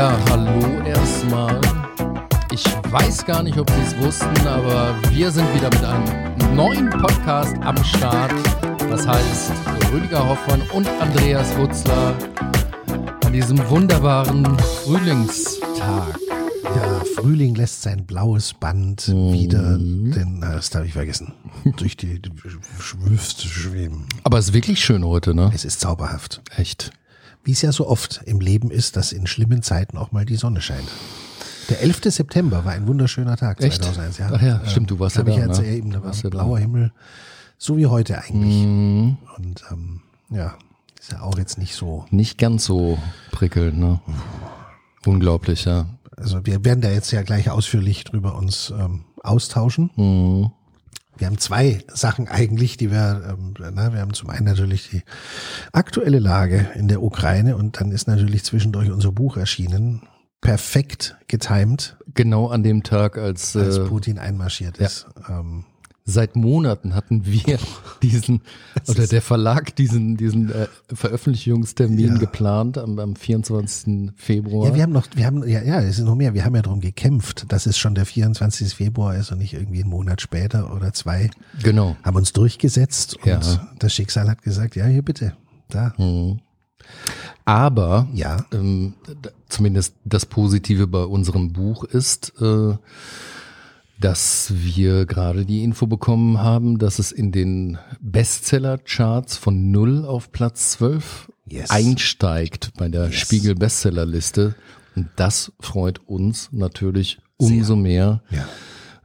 Ja, hallo erstmal. Ich weiß gar nicht, ob Sie es wussten, aber wir sind wieder mit einem neuen Podcast am Start. Das heißt, Rüdiger Hoffmann und Andreas Wutzler an diesem wunderbaren Frühlingstag. Ja, Frühling lässt sein blaues Band wieder, den, äh, das darf ich vergessen, durch die, die Wüste schweben. Aber es ist wirklich schön heute, ne? Es ist zauberhaft. Echt. Wie es ja so oft im Leben ist, dass in schlimmen Zeiten auch mal die Sonne scheint. Der 11. September war ein wunderschöner Tag Echt? 2001. Ja. Ach ja, stimmt, du warst ja Hab ich da, ja ne? eben, da war Warst ja da. blauer Himmel, so wie heute eigentlich. Mhm. Und ähm, ja, ist ja auch jetzt nicht so. Nicht ganz so prickelnd, ne? Unglaublich, ja. Also wir werden da jetzt ja gleich ausführlich drüber uns ähm, austauschen. Mhm. Wir haben zwei Sachen eigentlich, die wir, ähm, na, wir haben zum einen natürlich die aktuelle Lage in der Ukraine und dann ist natürlich zwischendurch unser Buch erschienen. Perfekt getimed, Genau an dem Tag, als, als äh, Putin einmarschiert ja. ist. Ähm, seit Monaten hatten wir diesen, oder der Verlag diesen, diesen äh, Veröffentlichungstermin Ja. geplant am, am 24. Februar. ja, wir haben noch, wir haben, ja, ja, es ist noch mehr. Wir haben ja darum gekämpft, dass es schon der 24. Februar ist und nicht irgendwie einen Monat später oder zwei. genau. Haben uns durchgesetzt und Ja. das Schicksal hat gesagt, ja, hier bitte, da. Mhm. Aber Ja, ähm, zumindest das Positive bei unserem Buch ist, äh, dass wir gerade die Info bekommen haben, dass es in den Bestseller-Charts von 0 auf Platz 12 Yes. einsteigt bei der Yes. Spiegel Bestsellerliste. Und das freut uns natürlich umso mehr, ja.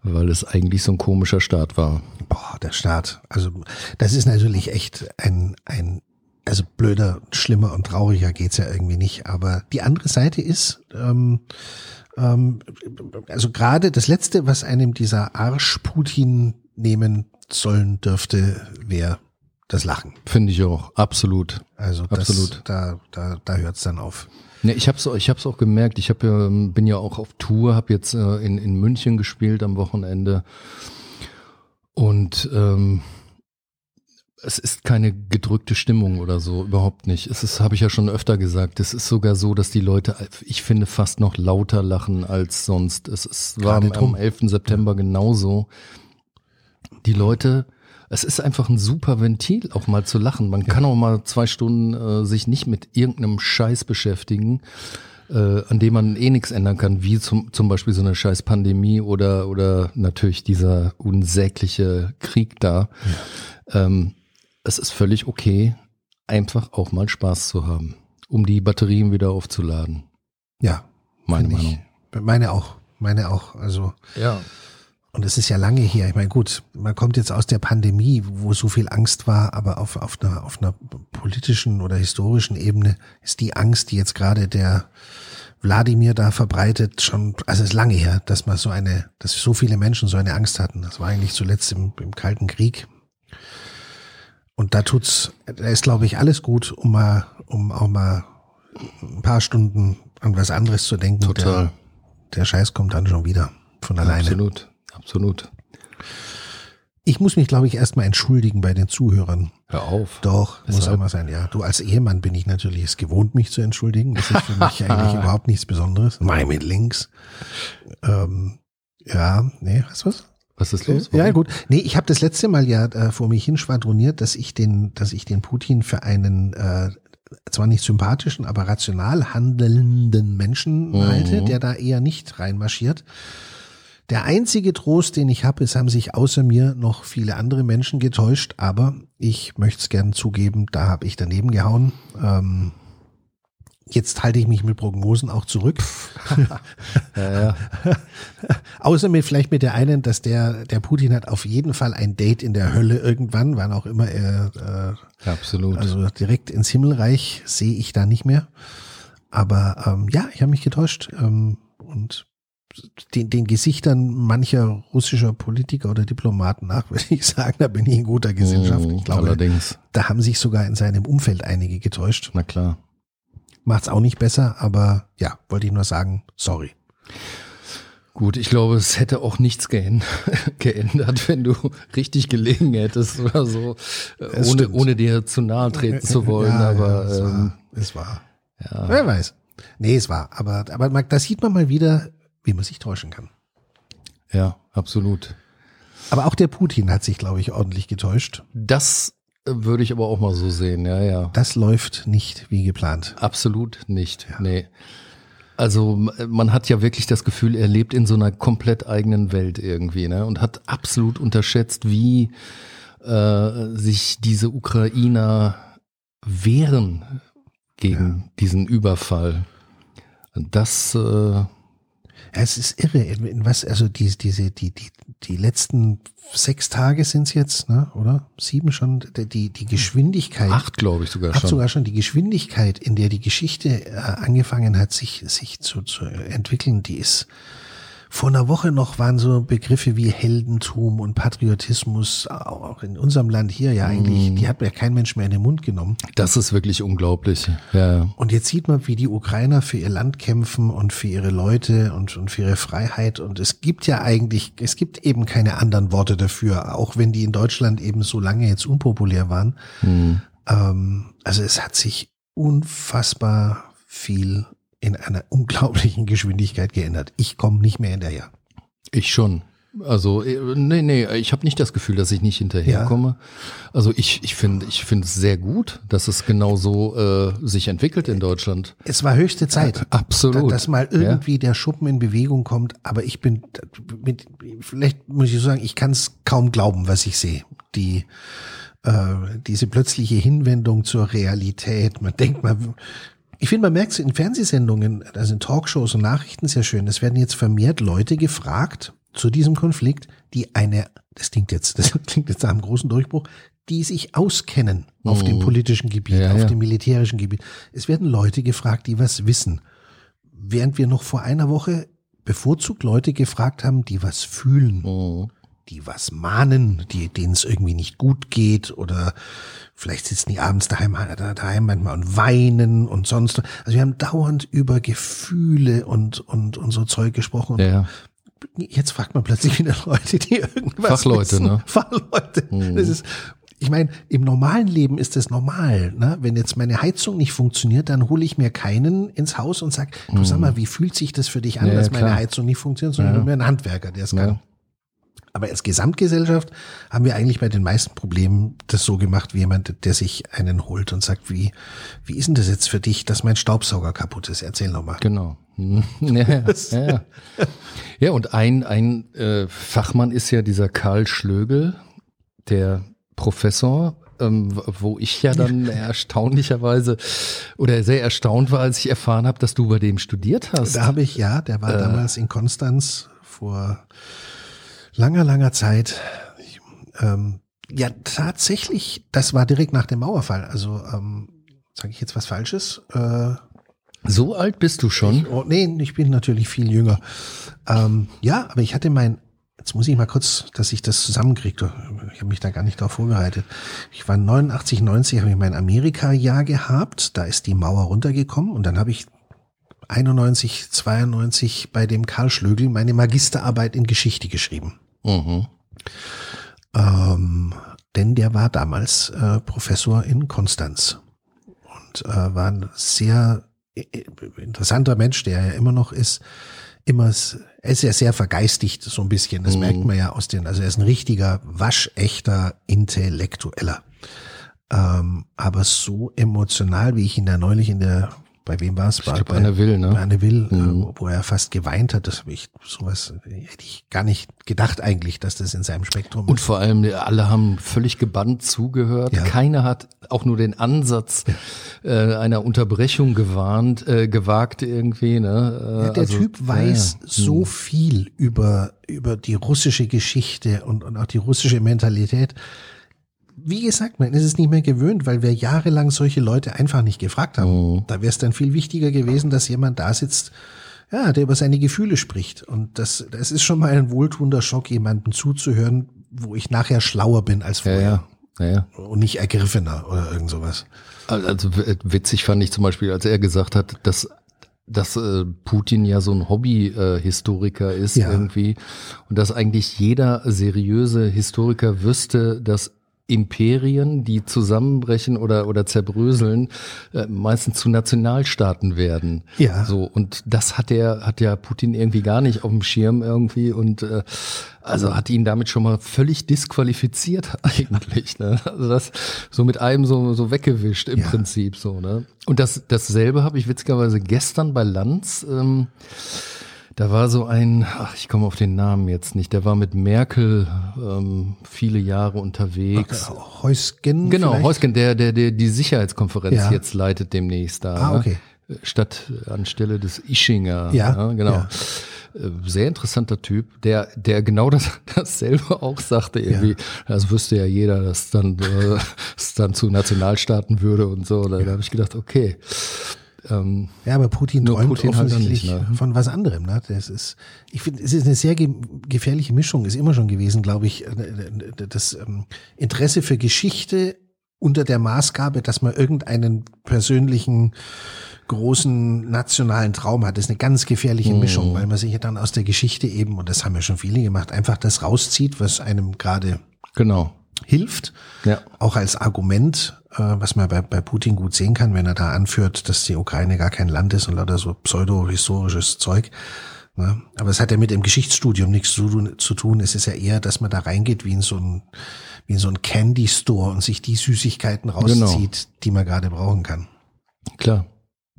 weil es eigentlich so ein komischer Start war. Boah, der Staat. Also das ist natürlich echt ein, ein also blöder, schlimmer und trauriger geht's ja irgendwie nicht. Aber die andere Seite ist, ähm, ähm, also gerade das Letzte, was einem dieser Arsch Putin nehmen sollen dürfte, wäre das Lachen. Finde ich auch, absolut. Also das, Absolut. da, da, da hört's dann auf. Ne, ich habe es ich hab's auch gemerkt. Ich hab bin ja auch auf Tour, habe jetzt äh, in, in München gespielt am Wochenende. Und ähm, es ist keine gedrückte Stimmung oder so, überhaupt nicht. Es ist, habe ich ja schon öfter gesagt, es ist sogar so, dass die Leute, ich finde, fast noch lauter lachen als sonst. Es ist, war am, am 11. September genauso. Die Leute, es ist einfach ein super Ventil, auch mal zu lachen. Man kann auch mal zwei Stunden äh, sich nicht mit irgendeinem Scheiß beschäftigen, äh, an dem man eh nichts ändern kann, wie zum, zum Beispiel so eine scheiß Pandemie oder, oder natürlich dieser unsägliche Krieg da. Ähm, es ist völlig okay, einfach auch mal Spaß zu haben, um die Batterien wieder aufzuladen. Ja, Meine Meinung. Ich, meine auch, meine auch. Also Ja. Und es ist ja lange her. Ich meine, gut, man kommt jetzt aus der Pandemie, wo so viel Angst war, aber auf, auf, einer, auf einer politischen oder historischen Ebene ist die Angst, die jetzt gerade der Wladimir da verbreitet, schon, also es ist lange her, dass man so eine, dass so viele Menschen so eine Angst hatten. Das war eigentlich zuletzt im, im Kalten Krieg. Und da tut's, da ist, glaube ich, alles gut, um mal, um auch mal ein paar Stunden an was anderes zu denken. Total. Der, der Scheiß kommt dann schon wieder von alleine. Absolut, absolut. Ich muss mich, glaube ich, erstmal entschuldigen bei den Zuhörern. Hör auf. Doch, muss Weshalb? auch mal sein, ja. Du als Ehemann bin ich natürlich es gewohnt, mich zu entschuldigen. Das ist für mich eigentlich überhaupt nichts Besonderes. Mai mit links. Ähm, ja, nee, hast du was? Was ist los? Ja, Warum? gut. Nee, ich habe das letzte Mal ja äh, vor mich hin schwadroniert, dass ich den, dass ich den Putin für einen äh, zwar nicht sympathischen, aber rational handelnden Menschen Mhm. halte, der da eher nicht reinmarschiert. Der einzige Trost, den ich habe, es haben sich außer mir noch viele andere Menschen getäuscht, aber ich möchte es gern zugeben, da habe ich daneben gehauen. Ähm, jetzt halte ich mich mit Prognosen auch zurück. Ja, ja. Außer mit vielleicht mit der einen, dass der, der Putin hat auf jeden Fall ein Date in der Hölle irgendwann, wann auch immer er, äh, Absolut. also direkt ins Himmelreich sehe ich da nicht mehr. Aber ähm, ja, ich habe mich getäuscht. Ähm, und den, den Gesichtern mancher russischer Politiker oder Diplomaten nach, würde ich sagen, da bin ich in guter Gesellschaft. Mhm, Ich glaube, Allerdings, da haben sich sogar in seinem Umfeld einige getäuscht. na klar. Macht's auch nicht besser, aber ja, wollte ich nur sagen, sorry. Gut, ich glaube, es hätte auch nichts geänd- geändert, wenn du richtig gelegen hättest oder so, Es ohne, stimmt. ohne dir zu nahe treten zu wollen. Ja, aber ja, es ähm, war, es war. ja, Wer weiß. Nee, es war. Aber, aber man- da sieht man mal wieder, wie man sich täuschen kann. Ja, absolut. Aber auch der Putin hat sich, glaube ich, ordentlich getäuscht. Das würde ich aber auch mal so sehen, ja, ja. Das läuft nicht wie geplant. Absolut nicht. Nee. Also man hat ja wirklich das Gefühl, er lebt in so einer komplett eigenen Welt irgendwie, ne? Und hat absolut unterschätzt, wie äh, sich diese Ukrainer wehren gegen diesen Überfall. Das äh, Ja, es ist irre, in in was, also die, diese, die, die, die letzten sechs Tage sind's jetzt, ne, oder? Sieben schon, die, die, die Geschwindigkeit. acht, glaube ich, sogar Ach, schon. sogar schon die Geschwindigkeit, in der die Geschichte äh, angefangen hat, sich, sich zu, zu entwickeln, die ist vor einer Woche noch waren so Begriffe wie Heldentum und Patriotismus auch in unserem Land hier ja eigentlich, Mhm. die hat ja kein Mensch mehr in den Mund genommen. Das ist wirklich unglaublich. Ja. Und jetzt sieht man, wie die Ukrainer für ihr Land kämpfen und für ihre Leute und, und für ihre Freiheit. Und es gibt ja eigentlich, es gibt eben keine anderen Worte dafür, auch wenn die in Deutschland eben so lange jetzt unpopulär waren. Hm. Ähm, also es hat sich unfassbar viel in einer unglaublichen Geschwindigkeit geändert. Ich komme nicht mehr hinterher. Ich schon. Also, äh, nee, nee, ich habe nicht das Gefühl, dass ich nicht hinterherkomme. Also ich, ich finde ich finde es sehr gut, dass es genau so äh, sich entwickelt in Deutschland. Es war höchste Zeit. Absolut. Dass mal irgendwie der Schuppen in Bewegung kommt, aber ich bin mit, vielleicht muss ich so sagen, ich kann es kaum glauben, was ich sehe. Die äh, diese plötzliche Hinwendung zur Realität. Man denkt mal, ich finde, man merkt es in Fernsehsendungen, also in Talkshows und Nachrichten sehr schön. Es werden jetzt vermehrt Leute gefragt zu diesem Konflikt, die eine, das klingt jetzt, das klingt jetzt nach einem großen Durchbruch, die sich auskennen auf dem politischen Gebiet, Mhm. Ja, auf ja. dem militärischen Gebiet. Es werden Leute gefragt, die was wissen. Während wir noch vor einer Woche bevorzugt Leute gefragt haben, die was fühlen Mhm. die was mahnen, die, denen es irgendwie nicht gut geht oder vielleicht sitzen die abends daheim, da- daheim manchmal und weinen und sonst. Also wir haben dauernd über Gefühle und, und, und so Zeug gesprochen. Ja, Jetzt fragt man plötzlich wieder Leute, die irgendwas Fachleute, wissen. ne? Fachleute. Das ist, ich meine, im normalen Leben ist das normal. Ne? Wenn jetzt meine Heizung nicht funktioniert, dann hole ich mir keinen ins Haus und sag, du sag mal, wie fühlt sich das für dich an, Ja, dass ja, meine klar. Heizung nicht funktioniert, sondern Ja. nur mir einen Handwerker, der es kann. Aber als Gesamtgesellschaft haben wir eigentlich bei den meisten Problemen das so gemacht, wie jemand, der sich einen holt und sagt, wie, wie ist denn das jetzt für dich, dass mein Staubsauger kaputt ist? Erzähl noch mal. genau. Ja, ja, ja, ja. und ein, ein äh, Fachmann ist ja dieser Karl Schlögel, der Professor, ähm, wo ich ja dann erstaunlicherweise oder sehr erstaunt war, als ich erfahren habe, dass du bei dem studiert hast. Da habe ich, ja, der Äh. war damals in Konstanz vor langer, langer Zeit. Ich, ähm, ja, tatsächlich, das war direkt nach dem Mauerfall. Also, ähm, sage ich jetzt was Falsches? Äh, So alt bist du schon? Oh, nee, ich bin natürlich viel jünger. Ähm, ja, aber ich hatte mein, jetzt muss ich mal kurz, dass ich das zusammenkriege. Ich habe mich da gar nicht darauf vorbereitet. Ich war 89, 90, habe ich mein Amerika-Jahr gehabt. Da ist die Mauer runtergekommen und dann habe ich 91, 92 bei dem Karl Schlögel meine Magisterarbeit in Geschichte geschrieben. Mhm. Ähm, denn der war damals äh, Professor in Konstanz und äh, war ein sehr äh, interessanter Mensch, der er ja immer noch ist. Immer, er ist ja sehr vergeistigt, so ein bisschen. Das Mhm. merkt man ja aus den, also er ist ein richtiger, waschechter Intellektueller. Ähm, aber so emotional, wie ich ihn da neulich in der, bei wem war es? Ich glaube, Anne Will, bei ne? Anne Will, Mhm. äh, wo er fast geweint hat, das habe ich sowas hätte ich gar nicht gedacht eigentlich, dass das in seinem Spektrum Und vor allem, alle haben völlig gebannt zugehört. Ja. Keiner hat auch nur den Ansatz äh, einer Unterbrechung gewarnt, äh, gewagt irgendwie. Ne? Äh, Ja, der also, Typ weiß ja, ja. so viel über, über die russische Geschichte und, und auch die russische Mentalität. Wie gesagt, man ist es nicht mehr gewöhnt, weil wir jahrelang solche Leute einfach nicht gefragt haben. Mhm. Da wäre es dann viel wichtiger gewesen, dass jemand da sitzt, ja, der über seine Gefühle spricht. Und das, das ist schon mal ein wohltuender Schock, jemandem zuzuhören, wo ich nachher schlauer bin als vorher. ja, ja, ja. Und nicht ergriffener oder irgend sowas. Also witzig fand ich zum Beispiel, als er gesagt hat, dass dass äh, Putin ja so ein Hobby-Historiker ist Ja. irgendwie und dass eigentlich jeder seriöse Historiker wüsste, dass Imperien, die zusammenbrechen oder oder zerbröseln, äh, meistens zu Nationalstaaten werden. Ja. So und das hat der hat ja Putin irgendwie gar nicht auf dem Schirm irgendwie und äh, also hat ihn damit schon mal völlig disqualifiziert eigentlich. Ne? Also das so mit einem so so weggewischt im Ja. Prinzip so. Ne? Und das dasselbe habe ich witzigerweise gestern bei Lanz. Ähm, da war so ein, ach, ich komme auf den Namen jetzt nicht, der war mit Merkel ähm, viele Jahre unterwegs. Heusgen. Genau, vielleicht? Heusgen, der, der, der die Sicherheitskonferenz Ja. jetzt leitet demnächst da. Ah, ne? okay. Statt anstelle des Ischinger. Ja, genau. ja. Äh, Sehr interessanter Typ, der, der genau das, dasselbe auch sagte irgendwie. Das wüsste ja jeder, dass dann, äh, es dann zu Nationalstaaten würde und so. Da, da habe ich gedacht, okay. Ähm, Ja, aber Putin träumt Putin halt offensichtlich nicht, ne? von was anderem. Ne? Das ist, ich finde, es ist eine sehr ge gefährliche Mischung, ist immer schon gewesen, glaube ich, äh, das ähm, Interesse für Geschichte unter der Maßgabe, dass man irgendeinen persönlichen großen nationalen Traum hat. Das ist eine ganz gefährliche Mhm. Mischung, weil man sich ja dann aus der Geschichte eben, und das haben ja schon viele gemacht, einfach das rauszieht, was einem gerade genau. Hilft Ja. auch als Argument, äh, was man bei, bei Putin gut sehen kann, wenn er da anführt, dass die Ukraine gar kein Land ist und lauter so pseudo-historisches Zeug. Ne? Aber es hat ja mit dem Geschichtsstudium nichts zu tun, zu tun. Es ist ja eher, dass man da reingeht wie in so ein, wie in so ein Candy Store und sich die Süßigkeiten rauszieht, die man gerade brauchen kann. Klar.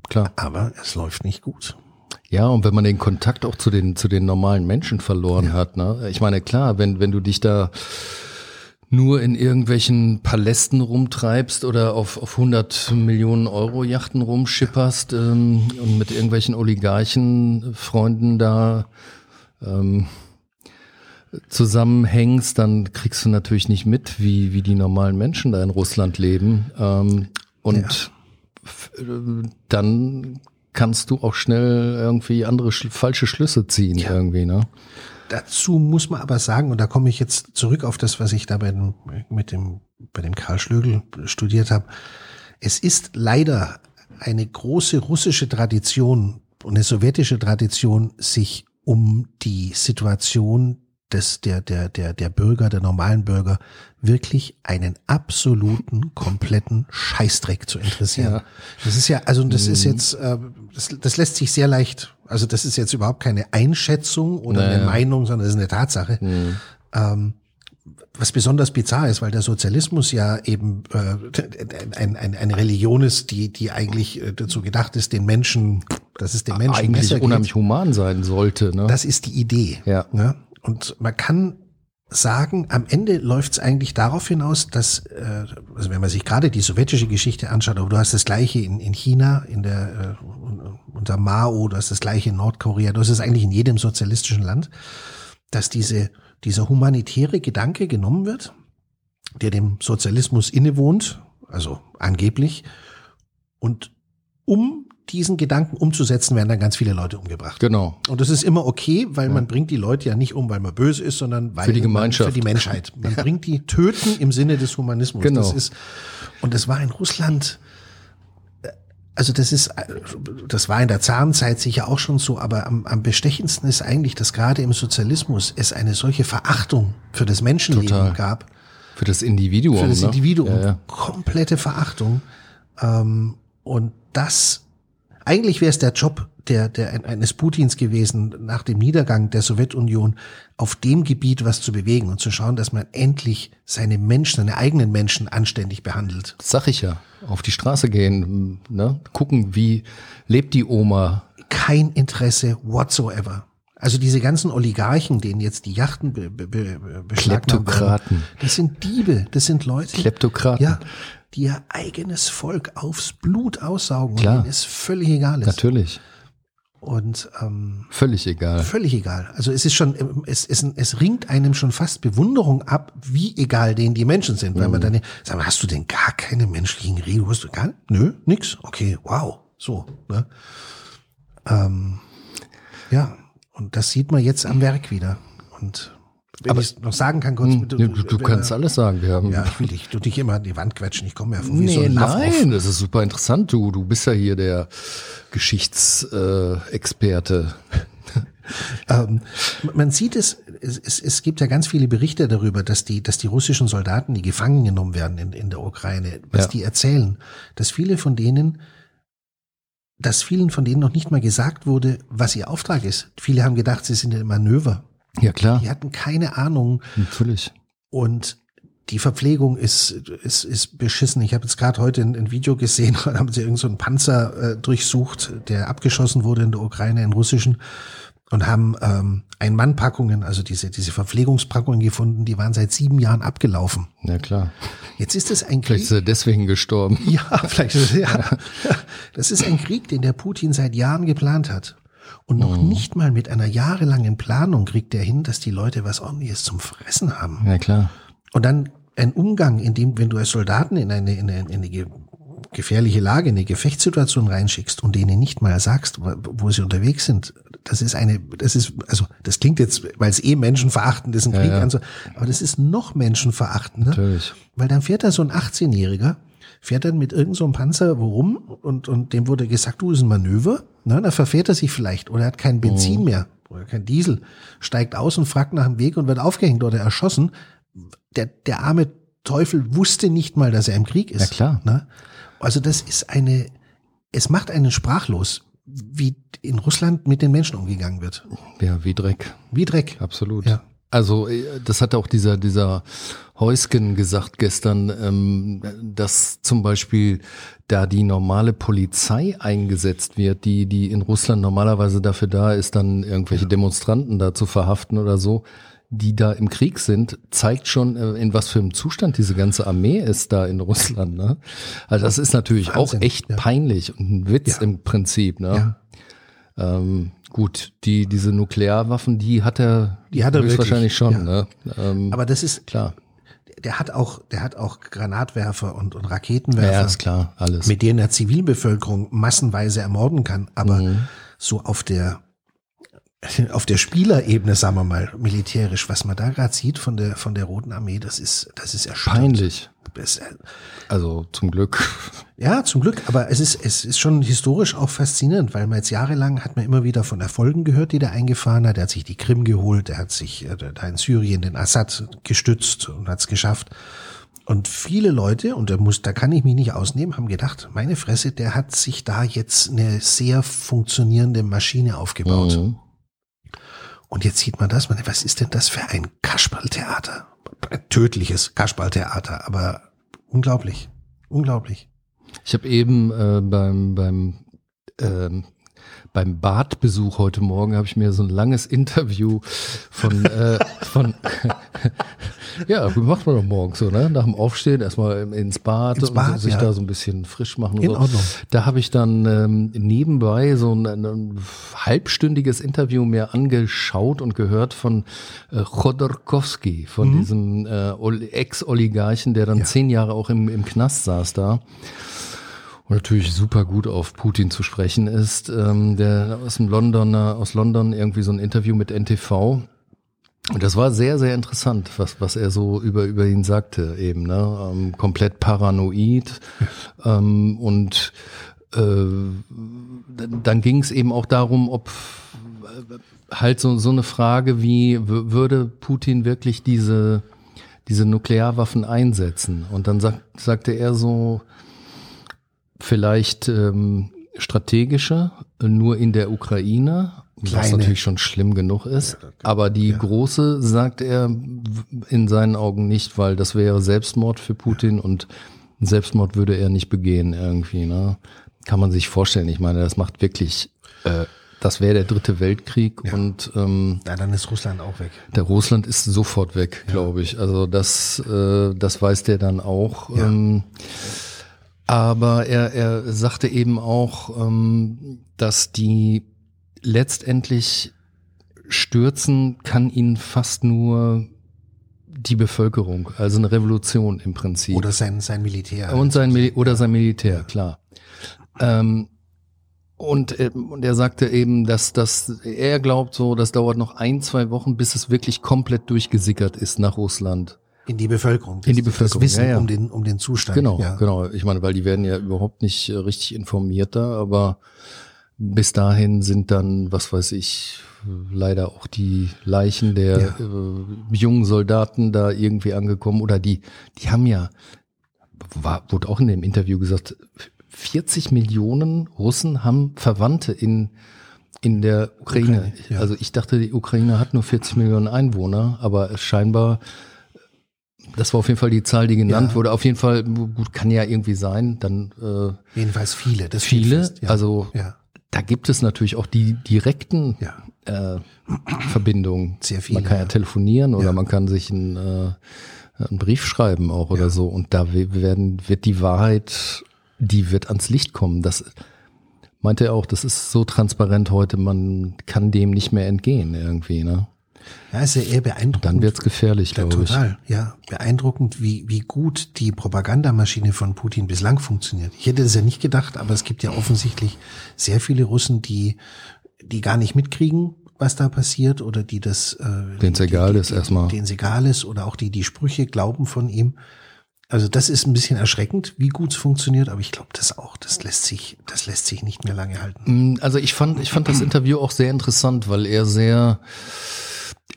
Klar. Aber es läuft nicht gut. Ja, und wenn man den Kontakt auch zu den, zu den normalen Menschen verloren hat, ne? Ich meine, klar, wenn, wenn du dich da nur in irgendwelchen Palästen rumtreibst oder auf, auf 100 Millionen Euro Yachten rumschipperst ähm, und mit irgendwelchen Oligarchenfreunden da ähm, zusammenhängst, dann kriegst du natürlich nicht mit, wie, wie die normalen Menschen da in Russland leben. Ähm, und f- äh, dann kannst du auch schnell irgendwie andere sch falsche Schlüsse ziehen irgendwie, ne? Dazu muss man aber sagen, und da komme ich jetzt zurück auf das, was ich da bei dem, mit dem, bei dem Karl Schlögel studiert habe. Es ist leider eine große russische Tradition und eine sowjetische Tradition, sich um die Situation des, der, der, der, der Bürger, der normalen Bürger, wirklich einen absoluten, kompletten Scheißdreck zu interessieren. Ja. Das ist ja, also das ist jetzt, äh, das, das lässt sich sehr leicht, also das ist jetzt überhaupt keine Einschätzung oder eine Naja. Meinung, sondern das ist eine Tatsache. Ähm, was besonders bizarr ist, weil der Sozialismus ja eben äh, ein, ein, eine Religion ist, die, die eigentlich äh, dazu gedacht ist, den Menschen, dass es den Menschen Eigentlich besser geht. unheimlich human sein sollte, ne? Das ist die Idee. Ja. Ne? Und man kann sagen, am Ende läuft es eigentlich darauf hinaus, dass, äh, also wenn man sich gerade die sowjetische Geschichte anschaut, aber du hast das gleiche in, in China, in der äh, unter Mao, du hast das gleiche in Nordkorea, du hast es eigentlich in jedem sozialistischen Land, dass diese, dieser humanitäre Gedanke genommen wird, der dem Sozialismus innewohnt, also angeblich, und um diesen Gedanken umzusetzen, werden dann ganz viele Leute umgebracht. Genau. Und das ist immer okay, weil man bringt die Leute ja nicht um, weil man böse ist, sondern weil Für die man- Gemeinschaft. für die Menschheit. Man bringt die töten im Sinne des Humanismus. Genau. Das ist, und das war in Russland, äh, also das ist, äh, das war in der Zarenzeit sicher auch schon so, aber am, am bestechendsten ist eigentlich, dass gerade im Sozialismus es eine solche Verachtung für das Menschenleben Total. gab, Für das Individuum. für das ne? Individuum. Ja, ja. Komplette Verachtung. Ähm, und das, eigentlich wäre es der Job der, der eines Putins gewesen, nach dem Niedergang der Sowjetunion auf dem Gebiet was zu bewegen und zu schauen, dass man endlich seine Menschen, seine eigenen Menschen anständig behandelt. Das sag ich ja. Auf die Straße gehen, ne? Gucken, wie lebt die Oma. Kein Interesse whatsoever. Also diese ganzen Oligarchen, denen jetzt die Yachten be, be, be, Kleptokraten. werden, das sind Diebe, das sind Leute, Kleptokraten. ja, die ihr eigenes Volk aufs Blut aussaugen Klar. und denen es völlig egal ist. Natürlich. Und ähm, Völlig egal. völlig egal. Also es ist schon, es, es, es ringt einem schon fast Bewunderung ab, wie egal denen die Menschen sind. Weil man dann, sag mal, hast du denn gar keine menschlichen Regeln? Hast du gar, nö, nix? Okay, wow, so. Ne? Ähm, ja, und das sieht man jetzt am Werk wieder. Und wenn ich noch sagen kann, kurz, Hm, Du, du kannst alles sagen. Wir haben Ja, ich will dich, du dich immer an die Wand quetschen. Ich komme ja vor wie so Nee, ein Lavrov. nein, das ist super interessant. Du, du bist ja hier der Geschichtsexperte. Äh, Experte. Ähm, Man sieht es, es, es, gibt ja ganz viele Berichte darüber, dass die, dass die russischen Soldaten, die gefangen genommen werden in, in der Ukraine, was Ja. die erzählen, dass viele von denen, dass vielen von denen noch nicht mal gesagt wurde, was ihr Auftrag ist. Viele haben gedacht, sie sind im Manöver. Ja, klar, Die hatten keine Ahnung natürlich. und die Verpflegung ist, ist, ist beschissen. Ich habe jetzt gerade heute ein, ein Video gesehen, da haben sie irgendeinen so einen Panzer äh, durchsucht, der abgeschossen wurde in der Ukraine, in russischen, und haben ähm, Ein-Mann-Packungen, also diese, diese Verpflegungspackungen gefunden, die waren seit sieben Jahren abgelaufen. Ja, klar. Jetzt ist es ein Vielleicht Krieg. ist er deswegen gestorben. Ja, vielleicht ja. Das ist ein Krieg, den der Putin seit Jahren geplant hat. Und noch nicht mal mit einer jahrelangen Planung kriegt er hin, dass die Leute was ordentliches zum Fressen haben. Ja, klar. Und dann ein Umgang, in dem, wenn du als Soldaten in eine, in eine, in eine ge- gefährliche Lage, in eine Gefechtssituation reinschickst und denen nicht mal sagst, wo, sie unterwegs sind, das ist eine, das ist, also das klingt jetzt, weil es eh menschenverachtend ist, ein Ja, Krieg ja. an so, aber das ist noch menschenverachtender, Natürlich. weil dann fährt da so ein 18-Jähriger, fährt dann mit irgendeinem so einem Panzer wo rum und, und dem wurde gesagt, du, ist ein Manöver, ne, da verfährt er sich vielleicht oder er hat kein Benzin mehr oder kein Diesel, steigt aus und fragt nach dem Weg und wird aufgehängt oder erschossen. Der, der arme Teufel wusste nicht mal, dass er im Krieg ist. Ja, klar. Ne? Also das ist eine, es macht einen sprachlos, wie in Russland mit den Menschen umgegangen wird. Ja, wie Dreck. Wie Dreck. Absolut. Ja. Also äh, das hat auch dieser dieser Heusken gesagt gestern, ähm, dass zum Beispiel da die normale Polizei eingesetzt wird, die die in Russland normalerweise dafür da ist, dann irgendwelche Demonstranten da zu verhaften oder so, die da im Krieg sind, zeigt schon, äh, in was für einem Zustand diese ganze Armee ist da in Russland. Ne? Also das ist natürlich Wahnsinn, auch echt ja. peinlich und ein Witz Ja. im Prinzip. Ne? Ja. Ähm, gut, die, diese Nuklearwaffen, die hat er, Die hat er wirklich, wahrscheinlich schon, ja. ne? Ähm, Aber das ist, klar. der hat auch, der hat auch Granatwerfer und, und Raketenwerfer. Ja, ist klar, alles. mit denen er Zivilbevölkerung massenweise ermorden kann. Aber Mhm. so auf der auf der Spielerebene, sagen wir mal, militärisch, was man da gerade sieht von der von der Roten Armee, das ist das ist erschütternd. Peinlich. Äh, Also zum Glück. ja, zum Glück. Aber es ist es ist schon historisch auch faszinierend, weil man jetzt jahrelang hat man immer wieder von Erfolgen gehört, die der eingefahren hat. Er hat sich die Krim geholt, er hat sich äh, da in Syrien den Assad gestützt und hat es geschafft. Und viele Leute, und da muss, da kann ich mich nicht ausnehmen, haben gedacht, meine Fresse, der hat sich da jetzt eine sehr funktionierende Maschine aufgebaut. Mhm. Und jetzt sieht man das, man, was ist denn das für ein Kasperltheater? Tödliches Kasperltheater, aber unglaublich. Unglaublich. Ich habe eben äh, beim beim ähm, beim Badbesuch heute Morgen habe ich mir so ein langes Interview von äh, von ja, wie macht man doch morgens so, ne? Nach dem Aufstehen erstmal ins Bad, Ins Bad, und sich ja. da so ein bisschen frisch machen In so. Ordnung. Da habe ich dann ähm, nebenbei so ein, ein halbstündiges Interview mir angeschaut und gehört von äh, Chodorkowski, von Mhm. diesem äh, Ol- Ex-Oligarchen, der dann zehn Jahre auch im, im Knast saß da. Und natürlich super gut auf Putin zu sprechen ist, ähm, der aus dem Londoner, aus London irgendwie so ein Interview mit NTV. Und das war sehr, sehr interessant, was, was er so über, über ihn sagte eben, ne? Ähm, komplett paranoid. Ähm, und äh, dann, ging es eben auch darum, ob äh, halt so, so eine Frage wie, würde Putin wirklich diese, diese Nuklearwaffen einsetzen? Und dann sagt, sagte er so, vielleicht ähm, strategische, äh, nur in der Ukraine, was Kleine. natürlich schon schlimm genug ist. Aber die große sagt er in seinen Augen nicht, weil das wäre Selbstmord für Putin und Selbstmord würde er nicht begehen irgendwie. Ne? Kann man sich vorstellen. Ich meine, das macht wirklich, äh, das wäre der dritte Weltkrieg und ähm, Ja, dann ist Russland auch weg. der Russland ist sofort weg, glaube ich. Also das, äh, das weiß der dann auch. Ähm, aber er, er sagte eben auch, ähm, dass die letztendlich stürzen kann ihn fast nur die Bevölkerung, also eine Revolution im Prinzip. Oder sein, sein Militär. Und sein Mil oder sein Militär, klar. Ähm, und, äh, und er sagte eben, dass das, er glaubt so, das dauert noch ein, zwei Wochen, bis es wirklich komplett durchgesickert ist nach Russland. In die Bevölkerung. In die Bevölkerung, Das Wissen ja, ja. um den, um den Zustand. Genau, ja. genau. Ich meine, weil die werden ja überhaupt nicht äh, richtig informiert da, aber bis dahin sind dann, was weiß ich, leider auch die Leichen der Ja. äh, jungen Soldaten da irgendwie angekommen. Oder die, die haben ja, war, wurde auch in dem Interview gesagt, 40 Millionen Russen haben Verwandte in, in der Ukraine. Ukraine, ja. Also ich dachte, die Ukraine hat nur 40 Millionen Einwohner, aber scheinbar, das war auf jeden Fall die Zahl, die genannt Ja. wurde. Auf jeden Fall, gut, kann ja irgendwie sein, dann äh, Jedenfalls viele. Das viele. fest, ja. Also ja. da gibt es natürlich auch die direkten Ja. äh, Verbindungen. Sehr viele, Man kann ja, telefonieren oder man kann sich einen, äh, einen Brief schreiben auch oder so. Und da we- werden, wird die Wahrheit, die wird ans Licht kommen. Das meinte er auch, das ist so transparent heute, man kann dem nicht mehr entgehen irgendwie. Ne? Ja, ist ja eher beeindruckend. Dann wird's gefährlich, Ja, glaube ich. total, ja. Beeindruckend, wie, wie gut die Propagandamaschine von Putin bislang funktioniert. Ich hätte das ja nicht gedacht, aber es gibt ja offensichtlich sehr viele Russen, die, die gar nicht mitkriegen, was da passiert oder die das, äh, die- egal die, ist die, erstmal. Denen es egal ist oder auch die, die Sprüche glauben von ihm. Also das ist ein bisschen erschreckend, wie gut es funktioniert, aber ich glaube das auch, das lässt sich, das lässt sich nicht mehr lange halten. Mm, Also ich fand, ich fand das Interview auch sehr interessant, weil er sehr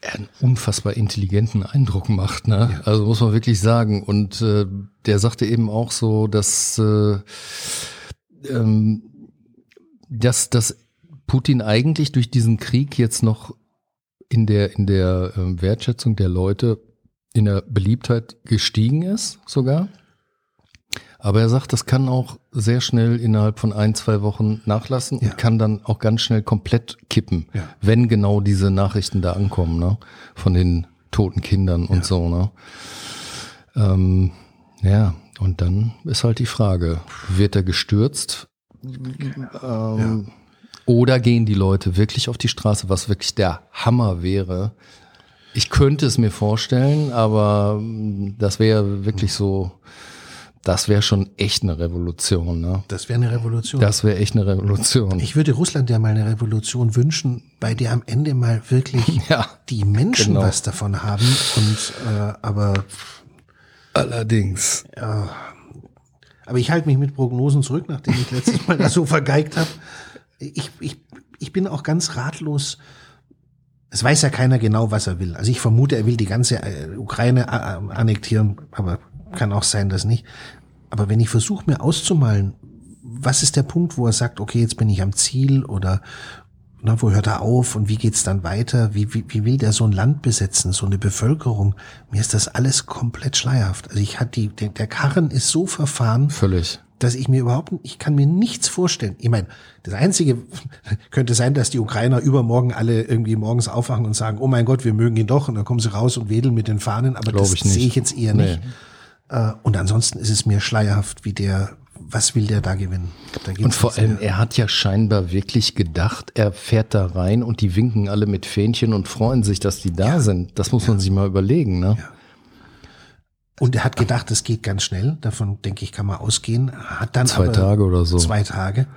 er einen unfassbar intelligenten Eindruck macht, ne? Also muss man wirklich sagen. Und äh, der sagte eben auch so, dass, äh, ähm, dass, dass Putin eigentlich durch diesen Krieg jetzt noch in der, in der ähm, Wertschätzung der Leute in der Beliebtheit gestiegen ist, sogar. Aber er sagt, das kann auch sehr schnell innerhalb von ein, zwei Wochen nachlassen Ja. und kann dann auch ganz schnell komplett kippen, Ja. wenn genau diese Nachrichten da ankommen, ne? Von den toten Kindern und so, ne? Ähm, ja, und dann ist halt die Frage, wird er gestürzt? Ähm, Oder gehen die Leute wirklich auf die Straße, was wirklich der Hammer wäre? Ich könnte es mir vorstellen, aber mm, das wäre wirklich so, das wäre schon echt eine Revolution. Ne? Das wäre eine Revolution. Das wäre echt eine Revolution. Ich würde Russland ja mal eine Revolution wünschen, bei der am Ende mal wirklich Ja, die Menschen genau. was davon haben. Und äh, aber, allerdings. aber ich halte mich mit Prognosen zurück, nachdem ich letztes Mal das so vergeigt habe. Ich, ich, ich bin auch ganz ratlos. Es weiß ja keiner genau, was er will. Also ich vermute, er will die ganze äh, Ukraine äh, annektieren, aber kann auch sein, dass nicht. Aber wenn ich versuche, mir auszumalen, was ist der Punkt, wo er sagt, okay, jetzt bin ich am Ziel oder na, wo hört er auf und wie geht's dann weiter? Wie, wie, wie will der so ein Land besetzen, so eine Bevölkerung? Mir ist das alles komplett schleierhaft. Also ich hatte die, der, der Karren ist so verfahren, Völlig. dass ich mir überhaupt, ich kann mir nichts vorstellen. Ich meine, das Einzige könnte sein, dass die Ukrainer übermorgen alle irgendwie morgens aufwachen und sagen, oh mein Gott, wir mögen ihn doch. Und dann kommen sie raus und wedeln mit den Fahnen. Aber Glaub das sehe ich jetzt eher Nee. nicht. Äh, Und ansonsten ist es mir schleierhaft, wie der, was will der da gewinnen? Da Und vor allem, er hat ja scheinbar wirklich gedacht, er fährt da rein und die winken alle mit Fähnchen und freuen sich, dass die da sind. Das muss man sich mal überlegen, ne? Und er hat gedacht, es geht ganz schnell. Davon, denke ich, kann man ausgehen. Hat dann Zwei aber Tage oder so. Zwei Tage.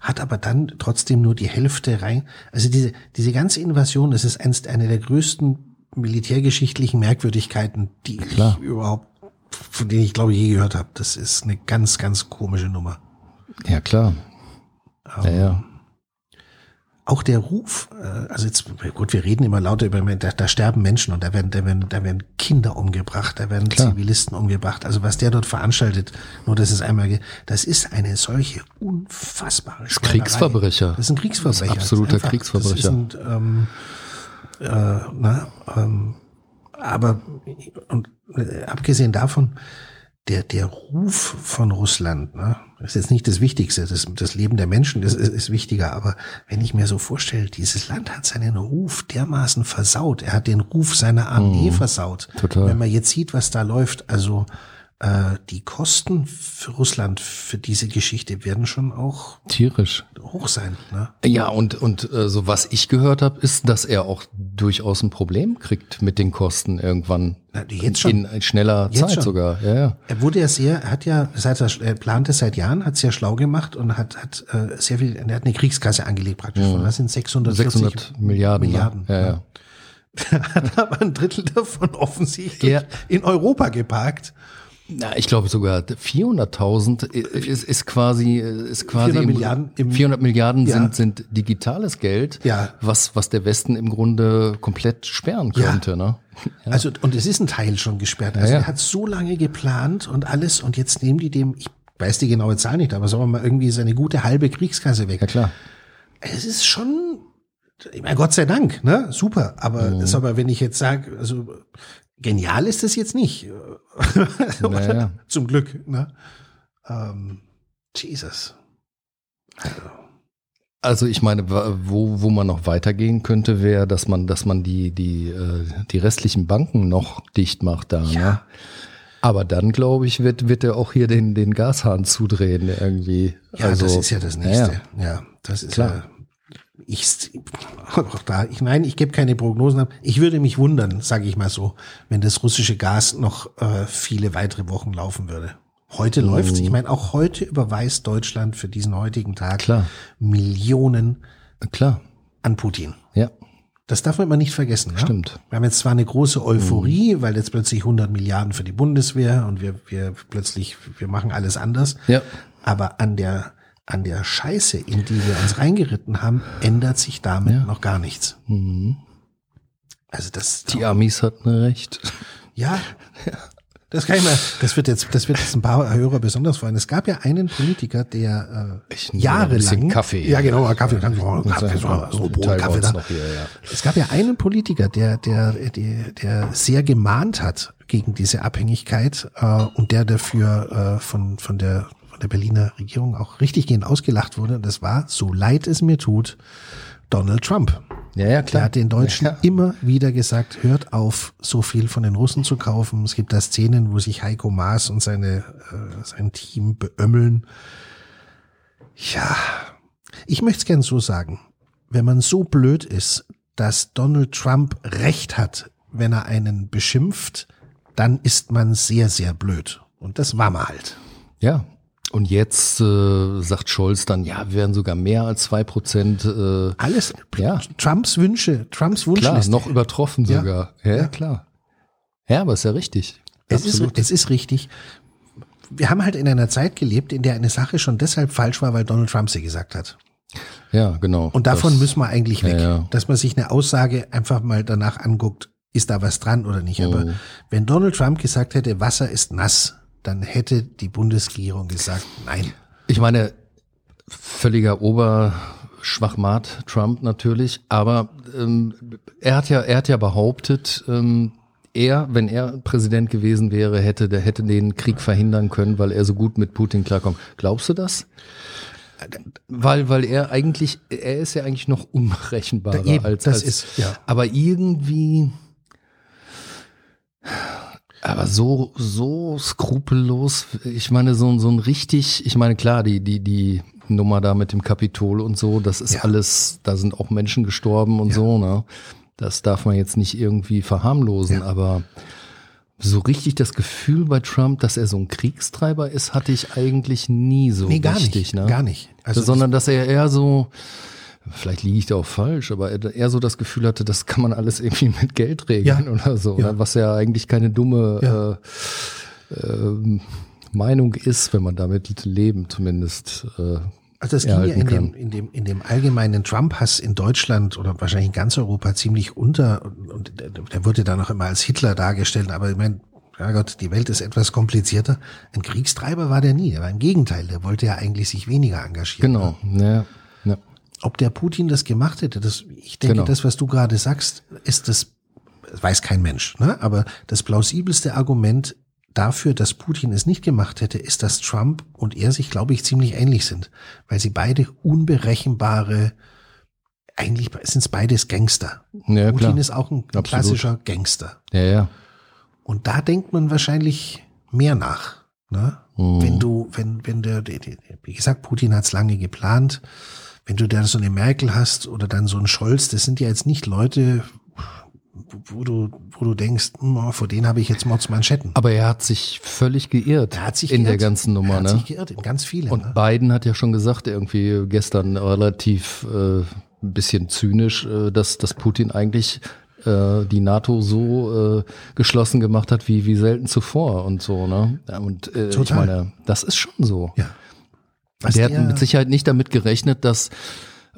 Hat aber dann trotzdem nur die Hälfte rein. Also diese, diese ganze Invasion, das ist eins, eine der größten militärgeschichtlichen Merkwürdigkeiten, die Klar. ich überhaupt, von denen ich glaube je gehört habe. Das ist eine ganz, ganz komische Nummer. Ja, klar. Ja, ja. Auch der Ruf, äh, also jetzt, gut, wir reden immer lauter über, da, da sterben Menschen und da werden, da werden, da werden Kinder umgebracht, da werden Klar. Zivilisten umgebracht. Also was der dort veranstaltet, nur dass es einmal, das ist eine solche unfassbare Schweinerei. Kriegsverbrecher. Das ist ein Kriegsverbrecher. Das ist absoluter Einfach, Kriegsverbrecher. Das ist ein, ähm, äh, na, ähm, aber und äh, abgesehen davon, der, der Ruf von Russland, ne, ist jetzt nicht das Wichtigste, das, das Leben der Menschen das ist, ist wichtiger, aber wenn ich mir so vorstelle, dieses Land hat seinen Ruf dermaßen versaut, er hat den Ruf seiner Armee versaut. Mhm. total. Wenn man jetzt sieht, was da läuft, also die Kosten für Russland für diese Geschichte werden schon auch Tierisch. hoch sein. Ne? Ja, und, und äh, so was ich gehört habe, ist, dass er auch durchaus ein Problem kriegt mit den Kosten irgendwann. Na, jetzt schon. In schneller Jetzt Zeit schon. sogar. Ja, ja. Er wurde ja sehr, er hat ja, seit er, er plant es seit Jahren, hat sehr schlau gemacht und hat, hat äh, sehr viel, er hat eine Kriegskasse angelegt praktisch. Von was sind 640 600 Milliarden. Milliarden. Ne? Ja, ja. hat aber ein Drittel davon offensichtlich Ja. in Europa geparkt. Na, ich glaube sogar 400.000 ist, ist quasi ist quasi 400 im- Milliarden im- 400 Milliarden Ja. sind sind digitales Geld, Ja. was was der Westen im Grunde komplett sperren Ja. könnte, ne? Also, und es ist ein Teil schon gesperrt. Also, Ja, ja. er hat so lange geplant und alles und jetzt nehmen die dem, ich weiß die genaue Zahl nicht, aber sagen wir mal irgendwie seine gute halbe Kriegskasse weg. Ja klar. Es ist schon, ich meine, Gott sei Dank, ne? Super. Aber, Mhm. ist aber wenn ich jetzt sage, also genial ist das jetzt nicht. Naja. Zum Glück, ne? Ähm, Jesus. Also ich meine, wo, wo man noch weitergehen könnte, wäre, dass man, dass man die, die, äh, die restlichen Banken noch dicht macht da. Ne? Aber dann, glaube ich, wird, wird er auch hier den, den Gashahn zudrehen irgendwie. Ja, also, das ist ja das ja, Nächste. Ja, das ist Klar. ja. Ich, auch da, ich, nein, ich gebe keine Prognosen ab. Ich würde mich wundern, sage ich mal so, wenn das russische Gas noch äh, viele weitere Wochen laufen würde. Heute Mhm. läuft's. Ich meine, auch heute überweist Deutschland für diesen heutigen Tag Klar. Millionen Klar. an Putin. Ja, Das darf man immer nicht vergessen. Ne? Stimmt. Wir haben jetzt zwar eine große Euphorie, weil jetzt plötzlich 100 Milliarden für die Bundeswehr und wir, wir plötzlich, wir machen alles anders. Ja. Aber an der, an der Scheiße, in die wir uns reingeritten haben, ändert sich damit Ja. noch gar nichts. Mhm. Also das, Die Amis hatten recht. ja. Das kann ich mal, das wird jetzt, das wird jetzt ein paar Hörer besonders freuen. Es gab ja einen Politiker, der äh, Ich jahrelang, Kaffee. ja genau, Kaffee, Kaffee, Kaffee, so, so Brot, Kaffee da. hier, ja. Es gab ja einen Politiker, der, der, der, der sehr gemahnt hat gegen diese Abhängigkeit äh, und der dafür äh, von, von, der, von der Berliner Regierung auch richtiggehend ausgelacht wurde. Und das war, so leid es mir tut, Donald Trump. Ja, ja, Der klar. hat den Deutschen Ja. immer wieder gesagt, hört auf, so viel von den Russen zu kaufen. Es gibt da Szenen, wo sich Heiko Maas und seine, äh, sein Team beömmeln. Ja, ich möchte es gern so sagen. Wenn man so blöd ist, dass Donald Trump recht hat, wenn er einen beschimpft, dann ist man sehr, sehr blöd. Und das war man halt. Ja. Und jetzt äh, sagt Scholz dann, ja, wir werden sogar mehr als zwei Prozent. Äh, Alles Ja. Trumps Wünsche, Trumps klar, Wunschliste. noch übertroffen Ja. sogar. Ja, Ja. klar. Ja, aber ist ja richtig. Es ist, es ist richtig. Wir haben halt in einer Zeit gelebt, in der eine Sache schon deshalb falsch war, weil Donald Trump sie gesagt hat. ja, genau. Und davon Das- müssen wir eigentlich weg. Ja. Dass man sich eine Aussage einfach mal danach anguckt, ist da was dran oder nicht. Aber Mhm. wenn Donald Trump gesagt hätte, Wasser ist nass, dann hätte die Bundesregierung gesagt, nein. Ich meine, völliger Oberschwachmat Trump natürlich, aber ähm, er hat ja, er hat ja behauptet, ähm, er, wenn er Präsident gewesen wäre, hätte, der hätte den Krieg verhindern können, weil er so gut mit Putin klarkommt. Glaubst du das? Weil, weil er eigentlich, er ist ja eigentlich noch unberechenbarer eben, als, das als ist, ja. aber irgendwie, aber so, so skrupellos, ich meine, so, so ein richtig, ich meine, klar, die, die, die Nummer da mit dem Kapitol und so, das ist Ja. alles, da sind auch Menschen gestorben und Ja. so, ne? Das darf man jetzt nicht irgendwie verharmlosen, Ja. aber so richtig das Gefühl bei Trump, dass er so ein Kriegstreiber ist, hatte ich eigentlich nie so Nee, gar richtig, nicht. ne? Gar nicht. Also sondern dass er eher so, vielleicht liege ich da auch falsch, aber er so das Gefühl hatte, das kann man alles irgendwie mit Geld regeln Ja. oder so, Ja. ne? was ja eigentlich keine dumme äh, ähm, Meinung ist, wenn man damit Leben zumindest. Äh, Also das ging ja in dem, in dem, in dem allgemeinen Trump-Hass in Deutschland oder wahrscheinlich in ganz Europa ziemlich unter und, und der, wurde dann auch immer als Hitler dargestellt, aber ich meine, ja Gott, die Welt ist etwas komplizierter. Ein Kriegstreiber war der nie, er war im Gegenteil, der wollte ja eigentlich sich weniger engagieren. genau, ja, ja. Ob der Putin das gemacht hätte, das, ich denke, Genau. das, was du gerade sagst, ist das, weiß kein Mensch, ne? aber das plausibelste Argument dafür, dass Putin es nicht gemacht hätte, ist, dass Trump und er sich, glaube ich, ziemlich ähnlich sind, weil sie beide unberechenbare, eigentlich sind es beides Gangster. Ja, Putin klar. ist auch ein Absolut. klassischer Gangster. Ja, ja. Und da denkt man wahrscheinlich mehr nach. Ne? Mhm. Wenn du, wenn, wenn der, wie gesagt, Putin hat's lange geplant, wenn du da so eine Merkel hast oder dann so einen Scholz, das sind ja jetzt nicht Leute, wo du, wo du denkst, hm, oh, vor denen habe ich jetzt Mordsmanschetten. Aber er hat sich völlig geirrt Er hat sich in geirrt. der ganzen Nummer, er hat ne? sich geirrt in ganz viele. Und ne? Biden hat ja schon gesagt, irgendwie gestern relativ äh, ein bisschen zynisch, äh, dass, dass Putin eigentlich äh, die NATO so äh, geschlossen gemacht hat wie, wie selten zuvor und so, ne? Ja, Und äh, ich Total. meine, das ist schon so. Ja. Was der hat mit Sicherheit nicht damit gerechnet, dass